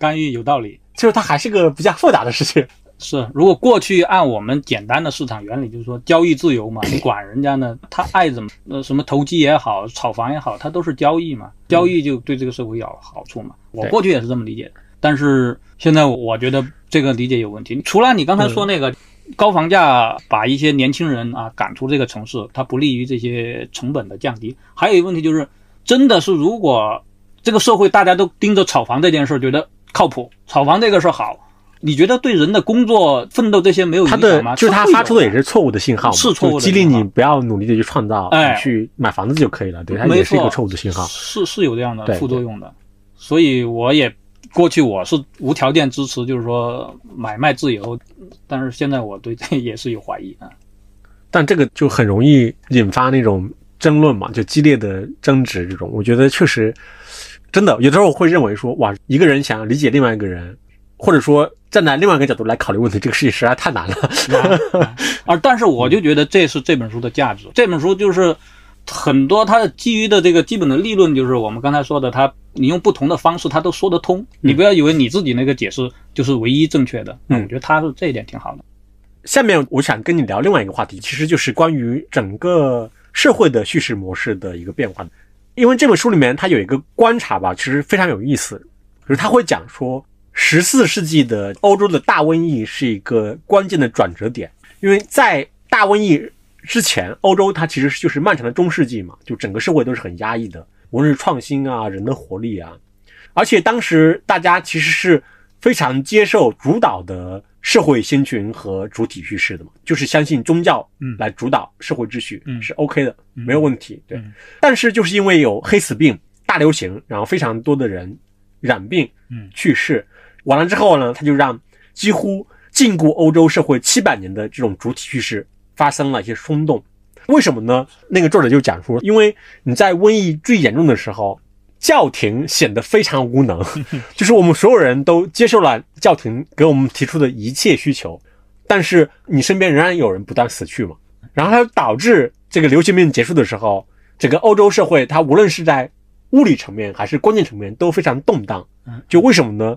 S2: 干预有道理。
S1: 就是它还是个比较复杂的事情。
S2: 是，如果过去按我们简单的市场原理，就是说交易自由嘛，你管人家呢，他爱怎么呃什么投机也好，炒房也好，他都是交易嘛，交易就对这个社会有好处嘛。我过去也是这么理解的，但是现在我觉得这个理解有问题。除了你刚才说那个高房价把一些年轻人啊赶出这个城市，它不利于这些成本的降低，还有一个问题就是，真的是如果这个社会大家都盯着炒房这件事儿，觉得靠谱，炒房这个事好。你觉得对人的工作奋斗这些没有影响吗？
S1: 就是
S2: 他
S1: 发出的也是错误的信号，
S2: 是错误的
S1: 激励你不要努力的去创造，去买房子就可以了。对，它也是一个错误的信号。
S2: 是是有这样的副作用的，所以我也过去我是无条件支持，就是说买卖自由，但是现在我对这也是有怀疑啊。
S1: 但这个就很容易引发那种争论嘛，就激烈的争执这种。我觉得确实真的，有的时候我会认为说，哇，一个人想要理解另外一个人，或者说站在另外一个角度来考虑问题，这个事情实在太难了。
S2: 啊，但是我就觉得这是这本书的价值。这本书就是很多它的基于的这个基本的立论，就是我们刚才说的，它你用不同的方式，它都说得通。你不要以为你自己那个解释就是唯一正确的。
S1: 嗯
S2: 我觉得它是这一点挺好的。
S1: 下面我想跟你聊另外一个话题，其实就是关于整个社会的叙事模式的一个变化。因为这本书里面它有一个观察吧，其实非常有意思，就是他会讲说，十四世纪的欧洲的大瘟疫是一个关键的转折点，因为在大瘟疫之前，欧洲它其实就是漫长的中世纪嘛，就整个社会都是很压抑的，无论是创新啊、人的活力啊，而且当时大家其实是非常接受主导的社会先群和主体叙事的嘛，就是相信宗教
S2: 嗯。
S1: 来主导社会秩序
S2: 嗯。
S1: 是 OK 的，
S2: 嗯。
S1: 没有问题。对。
S2: 嗯，
S1: 但是就是因为有黑死病大流行，然后非常多的人染病
S2: 嗯。
S1: 去世，完了之后呢，他就让几乎禁锢欧洲社会七百年的这种主体叙事发生了一些松动。为什么呢？那个作者就讲说，因为你在瘟疫最严重的时候，教廷显得非常无能，就是我们所有人都接受了教廷给我们提出的一切需求，但是你身边仍然有人不断死去嘛，然后它就导致这个流行病结束的时候，整个欧洲社会它无论是在物理层面还是观念层面都非常动荡
S2: 嗯。
S1: 就为什么呢？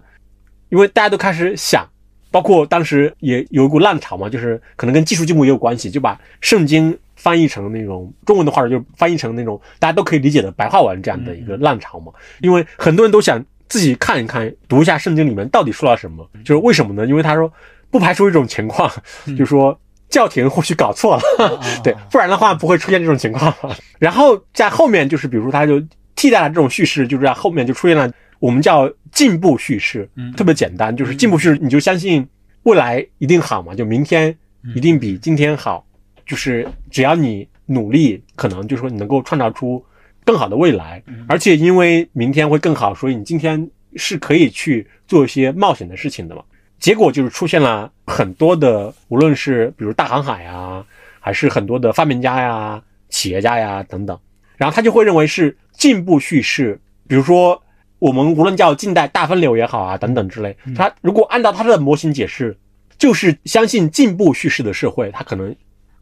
S1: 因为大家都开始想，包括当时也有一股浪潮嘛，就是可能跟技术进步也有关系，就把圣经翻译成那种中文的话，就翻译成那种大家都可以理解的白话文这样的一个浪潮嘛。因为很多人都想自己看一看，读一下圣经里面到底说了什么。就是为什么呢？因为他说不排除一种情况，就是说教廷或许搞错了，对，不然的话不会出现这种情况。然后在后面就是，比如说他就替代了这种叙事，就是在后面就出现了我们叫进步叙事，
S2: 嗯。
S1: 特别简单，就是进步叙事，你就相信未来一定好嘛，就明天一定比今天好，就是只要你努力，可能就是说你能够创造出更好的未来，而且因为明天会更好，所以你今天是可以去做一些冒险的事情的嘛。结果就是出现了很多的，无论是比如大航海啊，还是很多的发明家呀、企业家呀等等，然后他就会认为是进步叙事，比如说我们无论叫近代大分流也好啊等等之类，他如果按照他的模型解释，就是相信进步叙事的社会，他可能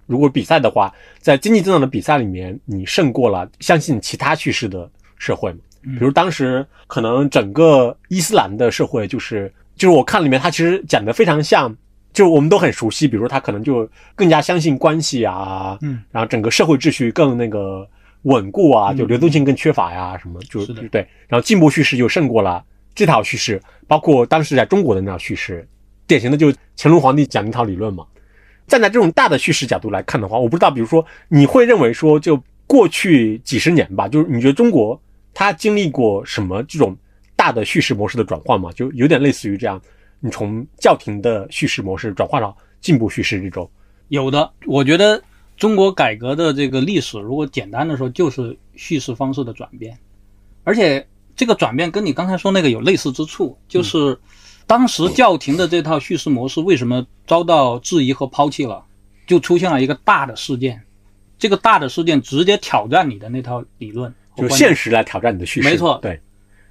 S1: 如果比赛的话，在经济增长的比赛里面，你胜过了相信其他叙事的社会嘛。比如当时可能整个伊斯兰的社会就是就是我看里面，它其实讲的非常像，就我们都很熟悉，比如他可能就更加相信关系啊，
S2: 嗯，
S1: 然后整个社会秩序更那个稳固啊，就流动性更缺乏呀，什么就是对，然后进步叙事就胜过了这套叙事，包括当时在中国的那套叙事，典型的就乾隆皇帝讲那套理论嘛。站在这种大的叙事角度来看的话，我不知道，比如说你会认为说，就过去几十年吧，就是你觉得中国它经历过什么这种大的叙事模式的转换嘛？就有点类似于这样，你从教廷的叙事模式转化到进步叙事这种。
S2: 有的，我觉得中国改革的这个历史，如果简单的说，就是叙事方式的转变，而且这个转变跟你刚才说那个有类似之处，就是当时教廷的这套叙事模式为什么遭到质疑和抛弃了，就出现了一个大的事件，这个大的事件直接挑战你的那套理论，
S1: 就现实来挑战你的叙事，
S2: 没错。
S1: 对，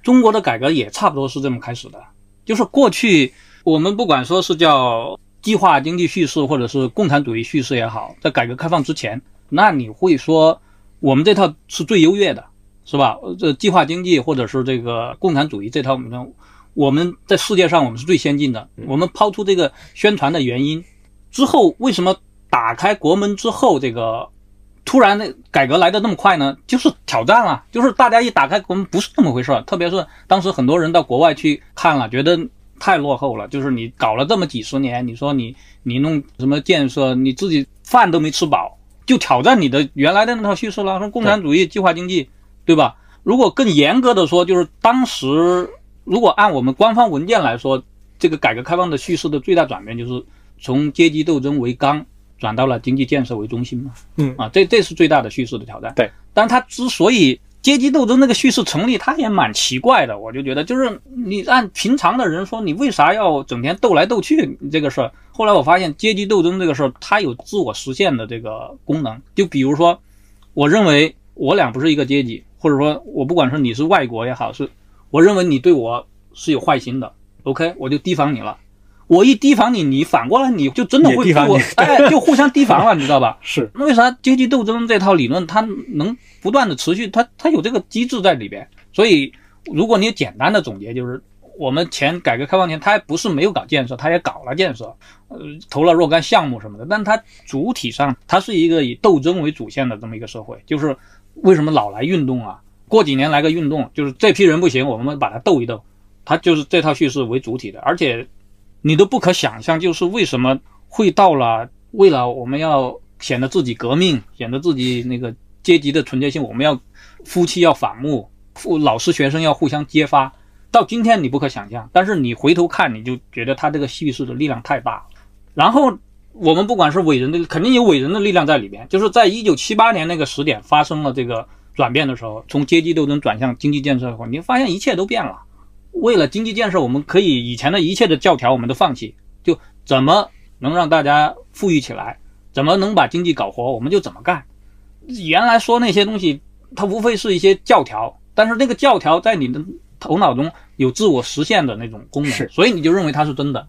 S2: 中国的改革也差不多是这么开始的，就是过去我们不管说是叫计划经济叙事，或者是共产主义叙事也好，在改革开放之前，那你会说我们这套是最优越的，是吧？呃这计划经济或者是这个共产主义这套，我们我们在世界上我们是最先进的。我们抛出这个宣传的原因之后，为什么打开国门之后，这个突然的改革来的那么快呢？就是挑战了，就是大家一打开国门不是那么回事儿。特别是当时很多人到国外去看了，觉得太落后了。就是你搞了这么几十年，你说你你弄什么建设，你自己饭都没吃饱，就挑战你的原来的那套叙事了，说共产主义、计划经济，对吧？如果更严格的说，就是当时如果按我们官方文件来说，这个改革开放的叙事的最大转变就是从阶级斗争为纲转到了经济建设为中心嘛。
S1: 嗯
S2: 啊，这这是最大的叙事的挑战。
S1: 对，
S2: 但他之所以阶级斗争那个叙事成立，他也蛮奇怪的。我就觉得，就是你按平常的人说，你为啥要整天斗来斗去这个事儿？后来我发现，阶级斗争这个事儿，它有自我实现的这个功能。就比如说，我认为我俩不是一个阶级，或者说我不管是你是外国也好，是我认为你对我是有坏心的，OK，我就提防你了。我一提防你，你反过来你就真的会对我
S1: 也提防你，
S2: 哎，就互相提防了，你知道吧？
S1: 是
S2: 那为啥阶级斗争这套理论它能不断的持续？它它有这个机制在里边。所以，如果你简单的总结，就是我们前改革开放前，它不是没有搞建设，它也搞了建设，呃，投了若干项目什么的。但它主体上，它是一个以斗争为主线的这么一个社会。就是为什么老来运动啊？过几年来个运动，就是这批人不行，我们把它斗一斗。它就是这套叙事为主体的，而且你都不可想象，就是为什么会到了为了我们要显得自己革命，显得自己那个阶级的纯洁性，我们要夫妻要反目，父老师学生要互相揭发。到今天你不可想象，但是你回头看，你就觉得他这个叙事的力量太大。然后我们不管是伟人的，肯定有伟人的力量在里边。就是在一九七八年那个时点发生了这个转变的时候，从阶级斗争转向经济建设后，你发现一切都变了。为了经济建设，我们可以以前的一切的教条我们都放弃，就怎么能让大家富裕起来，怎么能把经济搞活，我们就怎么干。原来说那些东西，它无非是一些教条，但是那个教条在你的头脑中有自我实现的那种功能，所以你就认为它是真的。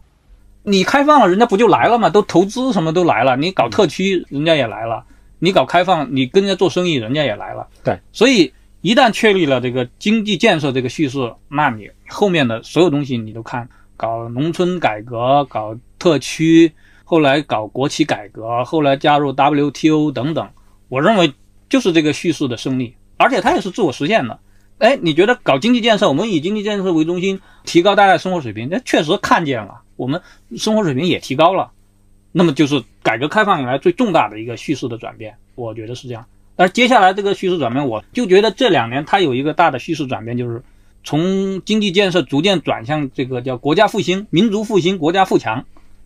S2: 你开放了，人家不就来了吗？都投资什么都来了，你搞特区，人家也来了；你搞开放，你跟人家做生意，人家也来了。
S1: 对，
S2: 所以一旦确立了这个经济建设这个叙事，那你后面的所有东西你都看，搞农村改革，搞特区，后来搞国企改革，后来加入 WTO 等等，我认为就是这个叙事的胜利，而且它也是自我实现的。哎，你觉得搞经济建设，我们以经济建设为中心，提高大家的生活水平，那确实看见了，我们生活水平也提高了，那么就是改革开放以来最重大的一个叙事的转变，我觉得是这样。但是接下来这个叙事转变，我就觉得这两年它有一个大的叙事转变，就是从经济建设逐渐转向这个叫国家复兴、民族复兴、国家富强，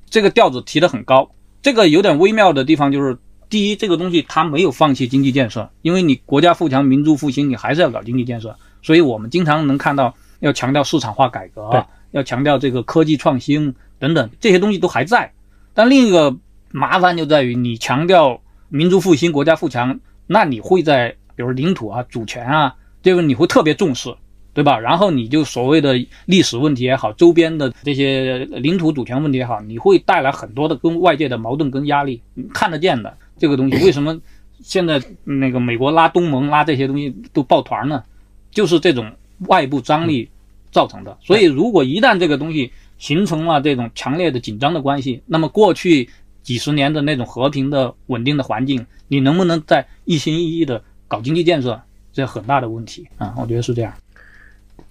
S2: 这个调子提得很高。这个有点微妙的地方就是，第一，这个东西它没有放弃经济建设，因为你国家富强、民族复兴，你还是要搞经济建设。所以我们经常能看到要强调市场化改革，要强调这个科技创新等等这些东西都还在。但另一个麻烦就在于，你强调民族复兴、国家富强，那你会在比如领土啊、主权啊，这个你会特别重视。对吧？然后你就所谓的历史问题也好，周边的这些领土主权问题也好，你会带来很多的跟外界的矛盾跟压力，看得见的这个东西。为什么现在那个美国拉东盟拉这些东西都抱团呢？就是这种外部张力造成的。所以，如果一旦这个东西形成了这种强烈的紧张的关系，那么过去几十年的那种和平的稳定的环境，你能不能再一心一意的搞经济建设，这很大的问题啊！我觉得是这样。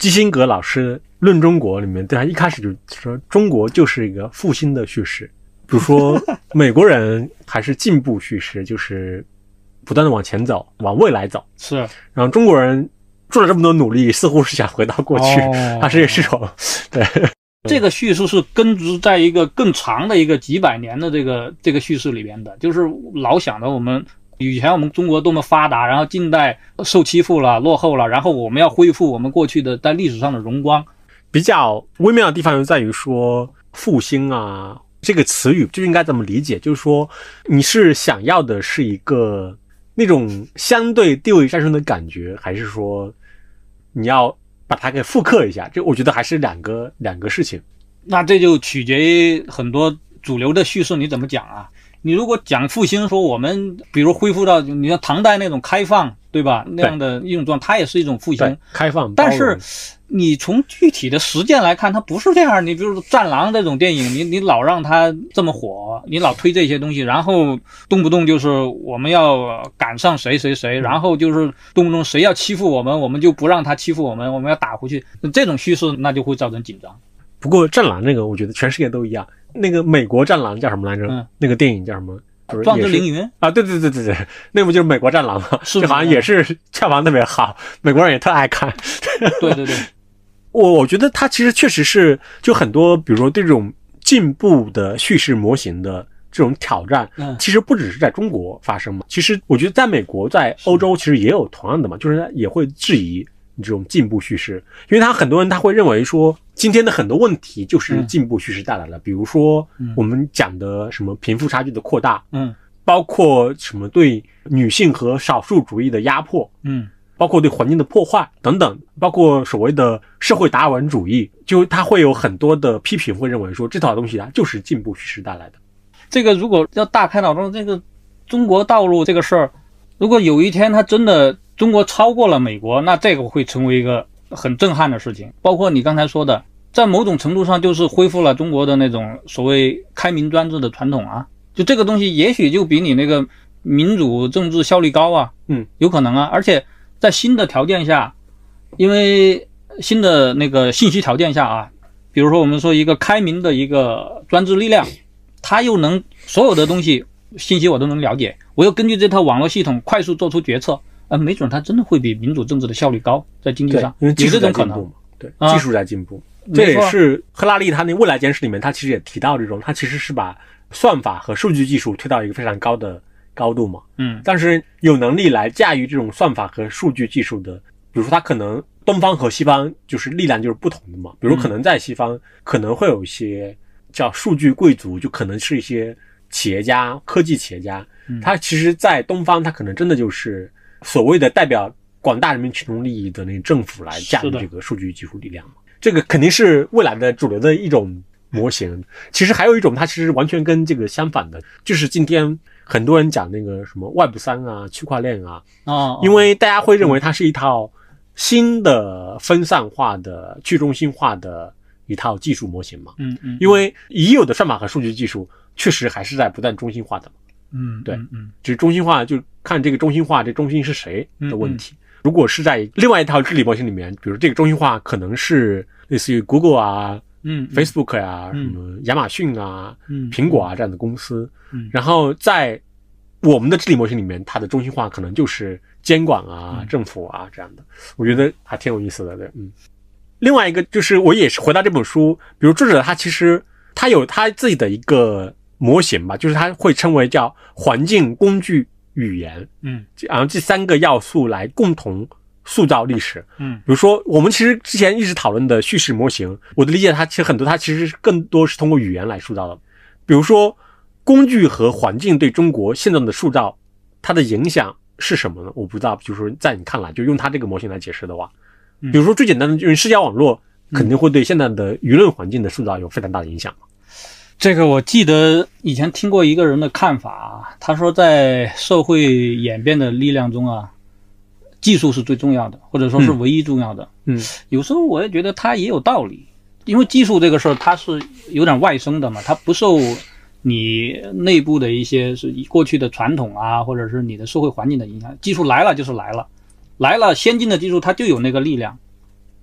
S1: 基辛格老师《论中国》里面，对他一开始就说中国就是一个复兴的叙事，比如说美国人还是进步叙事，就是不断的往前走，往未来走。
S2: 是，
S1: 然后中国人做了这么多努力，似乎是想回到过去，他是也是种对
S2: 这个叙述是根植在一个更长的一个几百年的这个这个叙事里边的，就是老想着我们。以前我们中国多么发达，然后近代受欺负了、落后了，然后我们要恢复我们过去的在历史上的荣光。
S1: 比较微妙的地方就在于说“复兴”啊这个词语就应该怎么理解？就是说你是想要的是一个那种相对地位上升的感觉，还是说你要把它给复刻一下？这我觉得还是两个两个事情。
S2: 那这就取决于很多主流的叙事你怎么讲啊？你如果讲复兴，说我们比如恢复到你像唐代那种开放，对吧？那样的一种状态，它也是一种复兴。
S1: 开放。
S2: 但是你从具体的实践来看，它不是这样。你比如说《战狼》这种电影，你你老让它这么火，你老推这些东西，然后动不动就是我们要赶上谁谁谁，然后就是动不动谁要欺负我们，我们就不让他欺负我们，我们要打回去。这种叙事那就会造成紧张。
S1: 不过《战狼》那个，我觉得全世界都一样。那个美国战狼叫什么来着？那个电影叫什么？
S2: 壮志凌云
S1: 啊！对对对对对，那部就是美国战狼吗？
S2: 就
S1: 好像也是票房特别好，美国人也特爱看。
S2: 对对对，
S1: 我我觉得它其实确实是就很多，比如说这种进步的叙事模型的这种挑战，其实不只是在中国发生嘛。其实我觉得在美国、在欧洲其实也有同样的嘛，就是也会质疑。这种进步叙事，因为他很多人他会认为说，今天的很多问题就是进步趋势带来的，比如说我们讲的什么贫富差距的扩大，
S2: 嗯，
S1: 包括什么对女性和少数主义的压迫，
S2: 嗯，
S1: 包括对环境的破坏等等，包括所谓的社会达尔文主义，就它会有很多的批评，会认为说这套东西啊就是进步趋势带来的。
S2: 这个如果要大开脑洞，这个中国道路这个事儿，如果有一天它真的。中国超过了美国，那这个会成为一个很震撼的事情。包括你刚才说的，在某种程度上就是恢复了中国的那种所谓开明专制的传统啊。就这个东西，也许就比你那个民主政治效率高啊。
S1: 嗯，
S2: 有可能啊。而且在新的条件下，因为新的那个信息条件下啊，比如说我们说一个开明的一个专制力量，它又能所有的东西信息我都能了解，我又根据这套网络系统快速做出决策。啊，没准它真的会比民主政治的效率高，在经济上，
S1: 因为技术
S2: 在进步
S1: 嘛。对，技术在进步，这也是赫拉利他那未来简史里面，他其实也提到这种，他其实是把算法和数据技术推到一个非常高的高度嘛。
S2: 嗯，
S1: 但是有能力来驾驭这种算法和数据技术的，比如说他可能东方和西方就是力量就是不同的嘛。比如可能在西方可能会有一些叫数据贵族，就可能是一些企业家、科技企业家，嗯他其实，在东方他可能真的就是。所谓的代表广大人民群众利益的那个政府来驾驭这个数据技术力量这个肯定是未来的主流的一种模型。其实还有一种，它其实完全跟这个相反的，就是今天很多人讲那个什么 Web 三啊、区块链啊，
S2: 哦，
S1: 因为大家会认为它是一套新的分散化的、去中心化的一套技术模型嘛。
S2: 嗯嗯，
S1: 因为已有的算法和数据技术确实还是在不断中心化的嘛。
S2: 嗯，
S1: 对，
S2: 嗯，
S1: 就是中心化，就看这个中心化，这中心是谁的问题。如果是在另外一套治理模型里面，比如这个中心化可能是类似于 Google 啊，
S2: 嗯
S1: ，Facebook 呀，什么亚马逊啊，
S2: 嗯，
S1: 苹果啊这样的公司，
S2: 嗯，
S1: 然后在我们的治理模型里面，它的中心化可能就是监管啊、政府啊这样的。我觉得还挺有意思的，对，嗯。另外一个就是我也是回到这本书，比如作者他其实他有他自己的一个模型吧，就是他会称为叫环境、工具、语言，
S2: 嗯
S1: 然后这三个要素来共同塑造历史。
S2: 嗯
S1: 比如说，我们其实之前一直讨论的叙事模型，我的理解，它其实很多，它其实更多是通过语言来塑造的。比如说，工具和环境对中国现状的塑造，它的影响是什么呢？我不知道。就是说，在你看来，就用它这个模型来解释的话，
S2: 嗯
S1: 比如说最简单的，就是社交网络肯定会对现在的舆论环境的塑造有非常大的影响。
S2: 这个我记得以前听过一个人的看法啊，他说在社会演变的力量中啊，技术是最重要的，或者说是唯一重要的。
S1: 嗯
S2: 有时候我也觉得他也有道理，因为技术这个事儿它是有点外生的嘛，它不受你内部的一些是过去的传统啊，或者是你的社会环境的影响。技术来了就是来了，来了先进的技术它就有那个力量，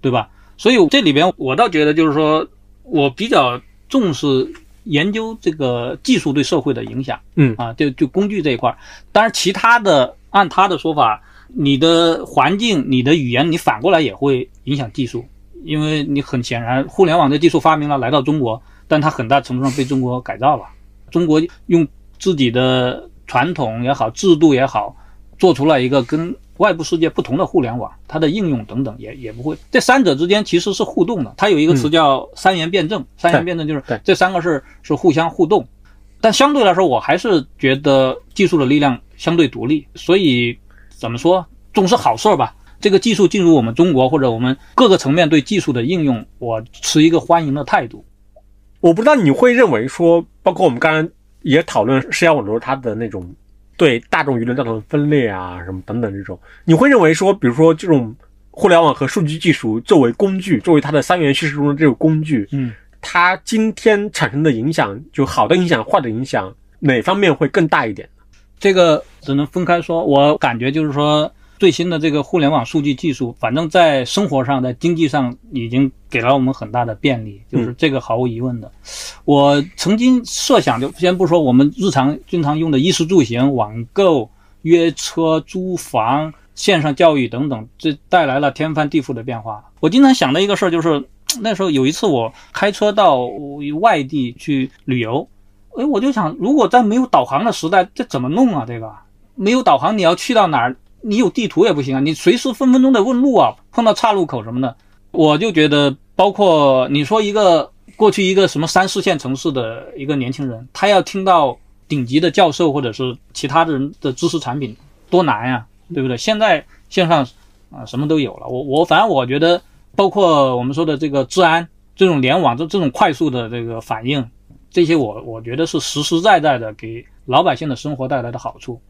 S2: 对吧？所以这里边我倒觉得就是说我比较重视研究这个技术对社会的影响。
S1: 嗯
S2: 啊，就就工具这一块儿，当然其他的按他的说法，你的环境、你的语言，你反过来也会影响技术，因为你很显然，互联网的技术发明了来到中国，但它很大程度上被中国改造了。中国用自己的传统也好、制度也好，做出了一个跟外部世界不同的互联网，它的应用等等也也不会。这三者之间其实是互动的，它有一个词叫三元辩证，三元辩证就是这三个是是互相互动。但相对来说，我还是觉得技术的力量相对独立，所以怎么说，总是好事儿吧。这个技术进入我们中国，或者我们各个层面对技术的应用，我持一个欢迎的态度。
S1: 我不知道你会认为说，包括我们刚才也讨论社交网络它的那种对大众舆论造成的分裂啊，什么等等这种，你会认为说，比如说这种互联网和数据技术作为工具，作为它的三元叙事中的这个工具，
S2: 嗯，
S1: 它今天产生的影响，就好的影响、坏的影响，哪方面会更大一点？
S2: 这个只能分开说。我感觉就是说，最新的这个互联网数据技术，反正在生活上、在经济上已经给了我们很大的便利，就是这个毫无疑问的。我曾经设想，就先不说我们日常经常用的衣食住行、网购、约车、租房、线上教育等等，这带来了天翻地覆的变化。我经常想的一个事儿就是，那时候有一次我开车到外地去旅游，哎，我就想，如果在没有导航的时代，这怎么弄啊？这个没有导航，你要去到哪儿？你有地图也不行啊，你随时分分钟得问路啊，碰到岔路口什么的，我就觉得，包括你说一个过去一个什么三四线城市的一个年轻人，他要听到顶级的教授或者是其他的人的知识产品，多难呀，对不对？现在线上啊什么都有了，我我反正我觉得，包括我们说的这个治安这种联网这这种快速的这个反应，这些我我觉得是实实在在的给老百姓的生活带来的好处。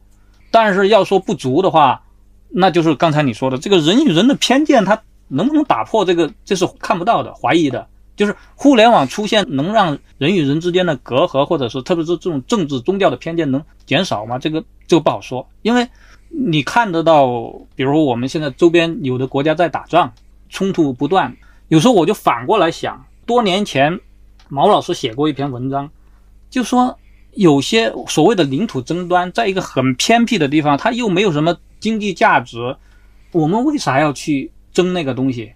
S2: 但是要说不足的话，那就是刚才你说的这个人与人的偏见，它能不能打破这个，这是看不到的、怀疑的。就是互联网出现能让人与人之间的隔阂，或者是特别是这种政治宗教的偏见能减少吗？这个这个不好说，因为你看得到，比如我们现在周边有的国家在打仗，冲突不断。有时候我就反过来想，多年前毛老师写过一篇文章，就说有些所谓的领土争端，在一个很偏僻的地方，它又没有什么经济价值，我们为啥要去争那个东西？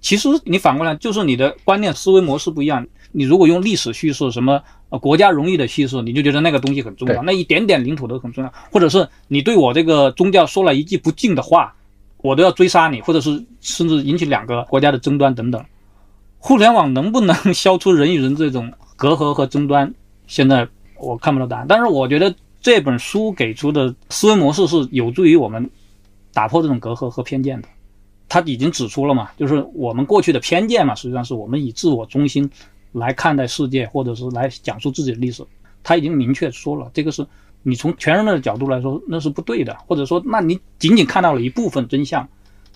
S2: 其实你反过来，就是你的观念思维模式不一样。你如果用历史叙事，什么呃国家荣誉的叙事，你就觉得那个东西很重要，那一点点领土都很重要，或者是你对我这个宗教说了一句不敬的话，我都要追杀你，或者是甚至引起两个国家的争端等等。互联网能不能 消除人与人这种隔阂和争端？现在我看不到答案。但是我觉得这本书给出的思维模式是有助于我们打破这种隔阂和偏见的。他已经指出了嘛，就是我们过去的偏见嘛，实际上是我们以自我中心来看待世界，或者是来讲述自己的历史。他已经明确说了，这个是你从全人类的角度来说，那是不对的，或者说，那你仅仅看到了一部分真相。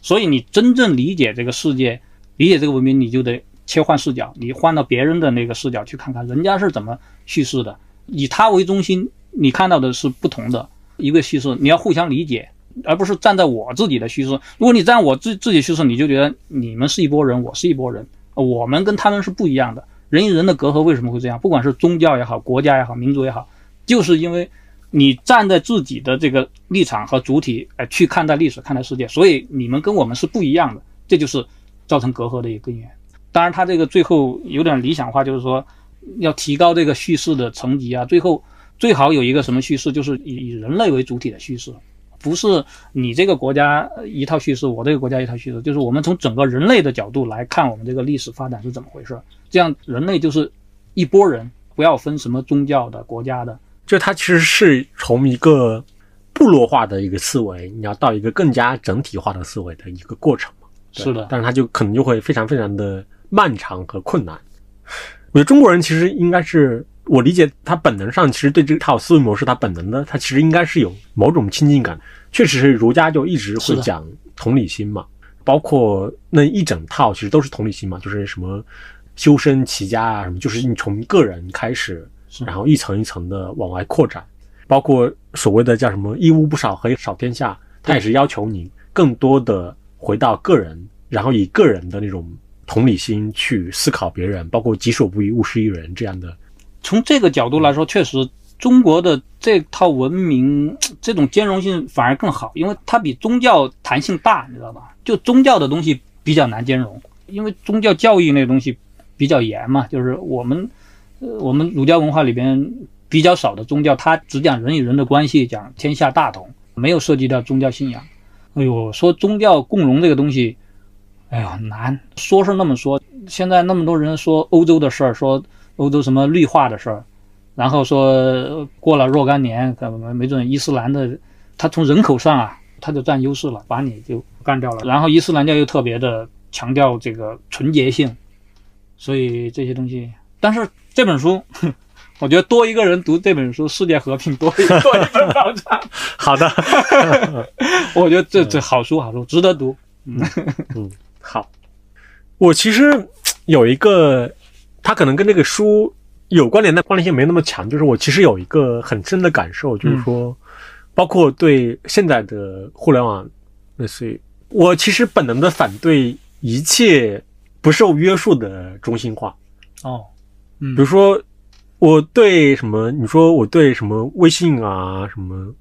S2: 所以你真正理解这个世界，理解这个文明，你就得切换视角，你换到别人的那个视角去看看人家是怎么叙事的，以他为中心，你看到的是不同的一个叙事，你要互相理解，而不是站在我自己的叙事。如果你站我自自己叙事，你就觉得你们是一拨人，我是一拨人，我们跟他们是不一样的。人与人的隔阂为什么会这样？不管是宗教也好，国家也好，民族也好，就是因为你站在自己的这个立场和主体，哎，去看待历史、看待世界，所以你们跟我们是不一样的。这就是造成隔阂的一个根源。当然，他这个最后有点理想化，就是说要提高这个叙事的层级啊，最后最好有一个什么叙事，就是以以人类为主体的叙事，不是你这个国家一套叙事，我这个国家一套叙事，就是我们从整个人类的角度来看我们这个历史发展是怎么回事。这样人类就是一波人，不要分什么宗教的、国家的。
S1: 就它其实是从一个部落化的一个思维，你要到一个更加整体化的思维的一个过程嘛。
S2: 是的
S1: 但是它就可能就会非常非常的漫长和困难。我觉得中国人其实应该是，我理解他本能上其实对这套思维模式，他本能的他其实应该是有某种亲近感。确实是儒家就一直会讲同理心嘛，包括那一整套其实都是同理心嘛，就是什么修身齐家啊什么，就是你从个人开始，然后一层一层的往外扩展，包括所谓的叫什么“一屋不扫，何以扫天下”，他也是要求你更多的回到个人，然后以个人的那种同理心去思考别人，包括己所不欲，勿施于人这样的。
S2: 从这个角度来说，确实中国的这套文明 这种兼容性反而更好，因为它比宗教弹性大，你知道吧？就宗教的东西比较难兼容，因为宗教教义那东西比较严嘛，就是我们呃我们儒家文化里边比较少的宗教，它只讲人与人的关系，讲天下大同，没有涉及到宗教信仰。哎呦，说宗教共荣这个东西，哎呦难，说是那么说，现在那么多人说欧洲的事儿，说欧洲什么绿化的事儿，然后说呃过了若干年，可能没准伊斯兰的，他从人口上啊，他就占优势了，把你就干掉了。然后伊斯兰教又特别的强调这个纯洁性，所以这些东西，但是这本书，我觉得多一个人读这本书，世界和平多一多一份保障。
S1: 好的，
S2: 我觉得这这好书好书，值得读。
S1: 好，我其实有一个，它可能跟这个书有关联但关联性没那么强，就是我其实有一个很深的感受，就是说，包括对现在的互联网，类似于我其实本能的反对一切不受约束的中心化，
S2: 哦，嗯。
S1: 比如说我对什么，你说我对什么微信啊、什么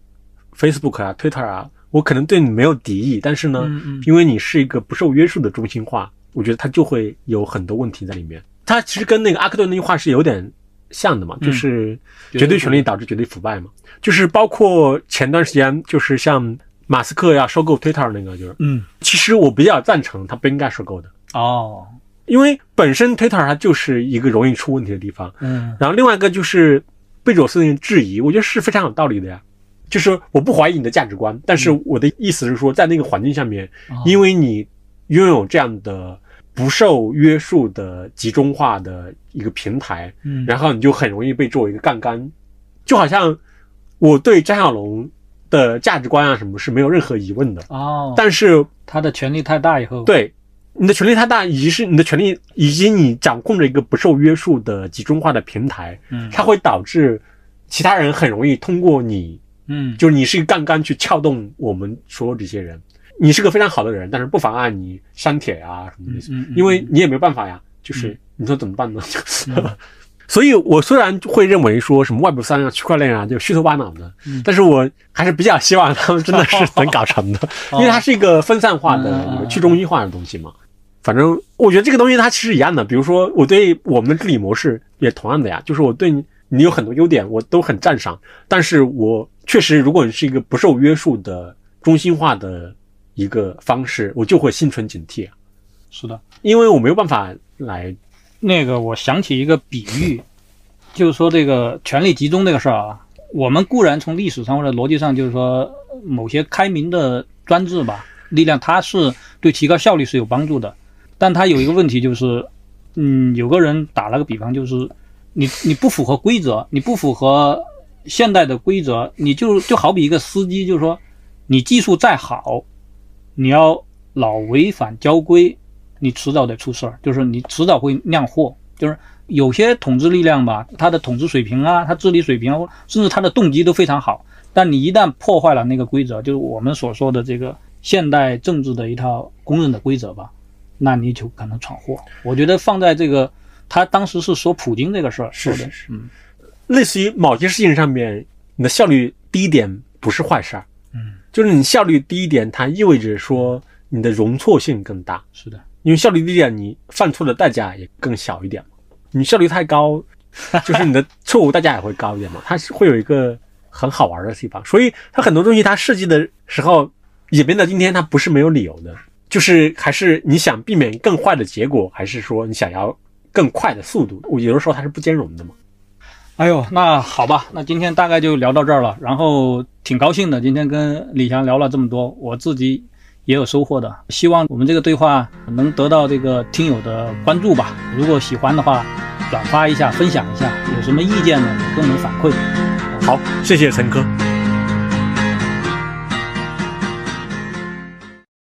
S1: Facebook 啊、Twitter 啊，我可能对你没有敌意，但是呢，
S2: 嗯嗯。
S1: 因为你是一个不受约束的中心化，我觉得它就会有很多问题在里面。它其实跟那个阿克顿那句话是有点像的嘛，
S2: 嗯。
S1: 就是绝对权力导致绝对腐败嘛，就是包括前段时间就是像马斯克要收购 Twitter 那个，就是
S2: 嗯。
S1: 其实我比较赞成他不应该收购的，
S2: 哦。
S1: 因为本身 Twitter 它就是一个容易出问题的地方。
S2: 嗯。
S1: 然后另外一个就是贝佐斯的质疑，我觉得是非常有道理的呀。就是我不怀疑你的价值观，但是我的意思是说，在那个环境下面，
S2: 哦。
S1: 因为你拥有这样的不受约束的集中化的一个平台，
S2: 嗯。
S1: 然后你就很容易被作为一个杠杆，就好像我对张小龙的价值观啊什么是没有任何疑问的，
S2: 哦，
S1: 但是
S2: 他的权力太大以后，，
S1: 对你的权力太大，以及是你的权力，以及你掌控着一个不受约束的集中化的平台，
S2: 嗯。
S1: 它会导致其他人很容易通过你，
S2: 嗯
S1: 就是你是一个杠杆去撬动我们所有这些人。你是个非常好的人，但是不妨碍你删帖啊什么的，
S2: 嗯嗯
S1: 因为你也没办法呀。就是你说怎么办呢？
S2: 嗯
S1: 所以我虽然会认为说什么 Web 三啊、区块链啊就虚头巴脑的，
S2: 嗯
S1: 但是我还是比较希望他们真的是能搞成的，因为它是一个分散化的去中心化的东西嘛。反正我觉得这个东西它其实一样的，比如说我对我们的治理模式也同样的呀，就是我对你你有很多优点我都很赞赏，但是我确实如果你是一个不受约束的中心化的一个方式，我就会心存警惕啊，
S2: 是的。
S1: 因为我没有办法来
S2: 那个，我想起一个比喻，就是说这个权力集中这个事儿啊，我们固然从历史上或者逻辑上，就是说某些开明的专制吧力量，它是对提高效率是有帮助的，但它有一个问题就是，嗯，有个人打了个比方，就是你你不符合规则，你不符合现代的规则，你就就好比一个司机，就是说你技术再好，你要老违反交规，你迟早得出事儿，就是你迟早会酿祸。就是有些统治力量吧，他的统治水平啊，他治理水平啊，甚至他的动机都非常好，但你一旦破坏了那个规则，就是我们所说的这个现代政治的一套公认的规则吧，那你就可能闯祸。我觉得放在这个，他当时是说普京这个事儿是的，
S1: 是是是
S2: 嗯
S1: 类似于某些事情上面，你的效率低一点不是坏事儿，
S2: 嗯，
S1: 就是你效率低一点，它意味着说你的容错性更大。
S2: 是的，
S1: 因为效率低一点，你犯错的代价也更小一点嘛。你效率太高，就是你的错误代价也会高一点嘛。它是会有一个很好玩的地方，所以它很多东西它设计的时候演变到今天，它不是没有理由的，就是还是你想避免更坏的结果，还是说你想要更快的速度？我有的时候它是不兼容的嘛。
S2: 哎呦，那好吧，那今天大概就聊到这儿了。然后挺高兴的，今天跟李翔聊了这么多，我自己也有收获的。希望我们这个对话能得到这个听友的关注吧。如果喜欢的话，转发一下，分享一下。有什么意见呢？也跟我们反馈。
S1: 好，谢谢陈哥。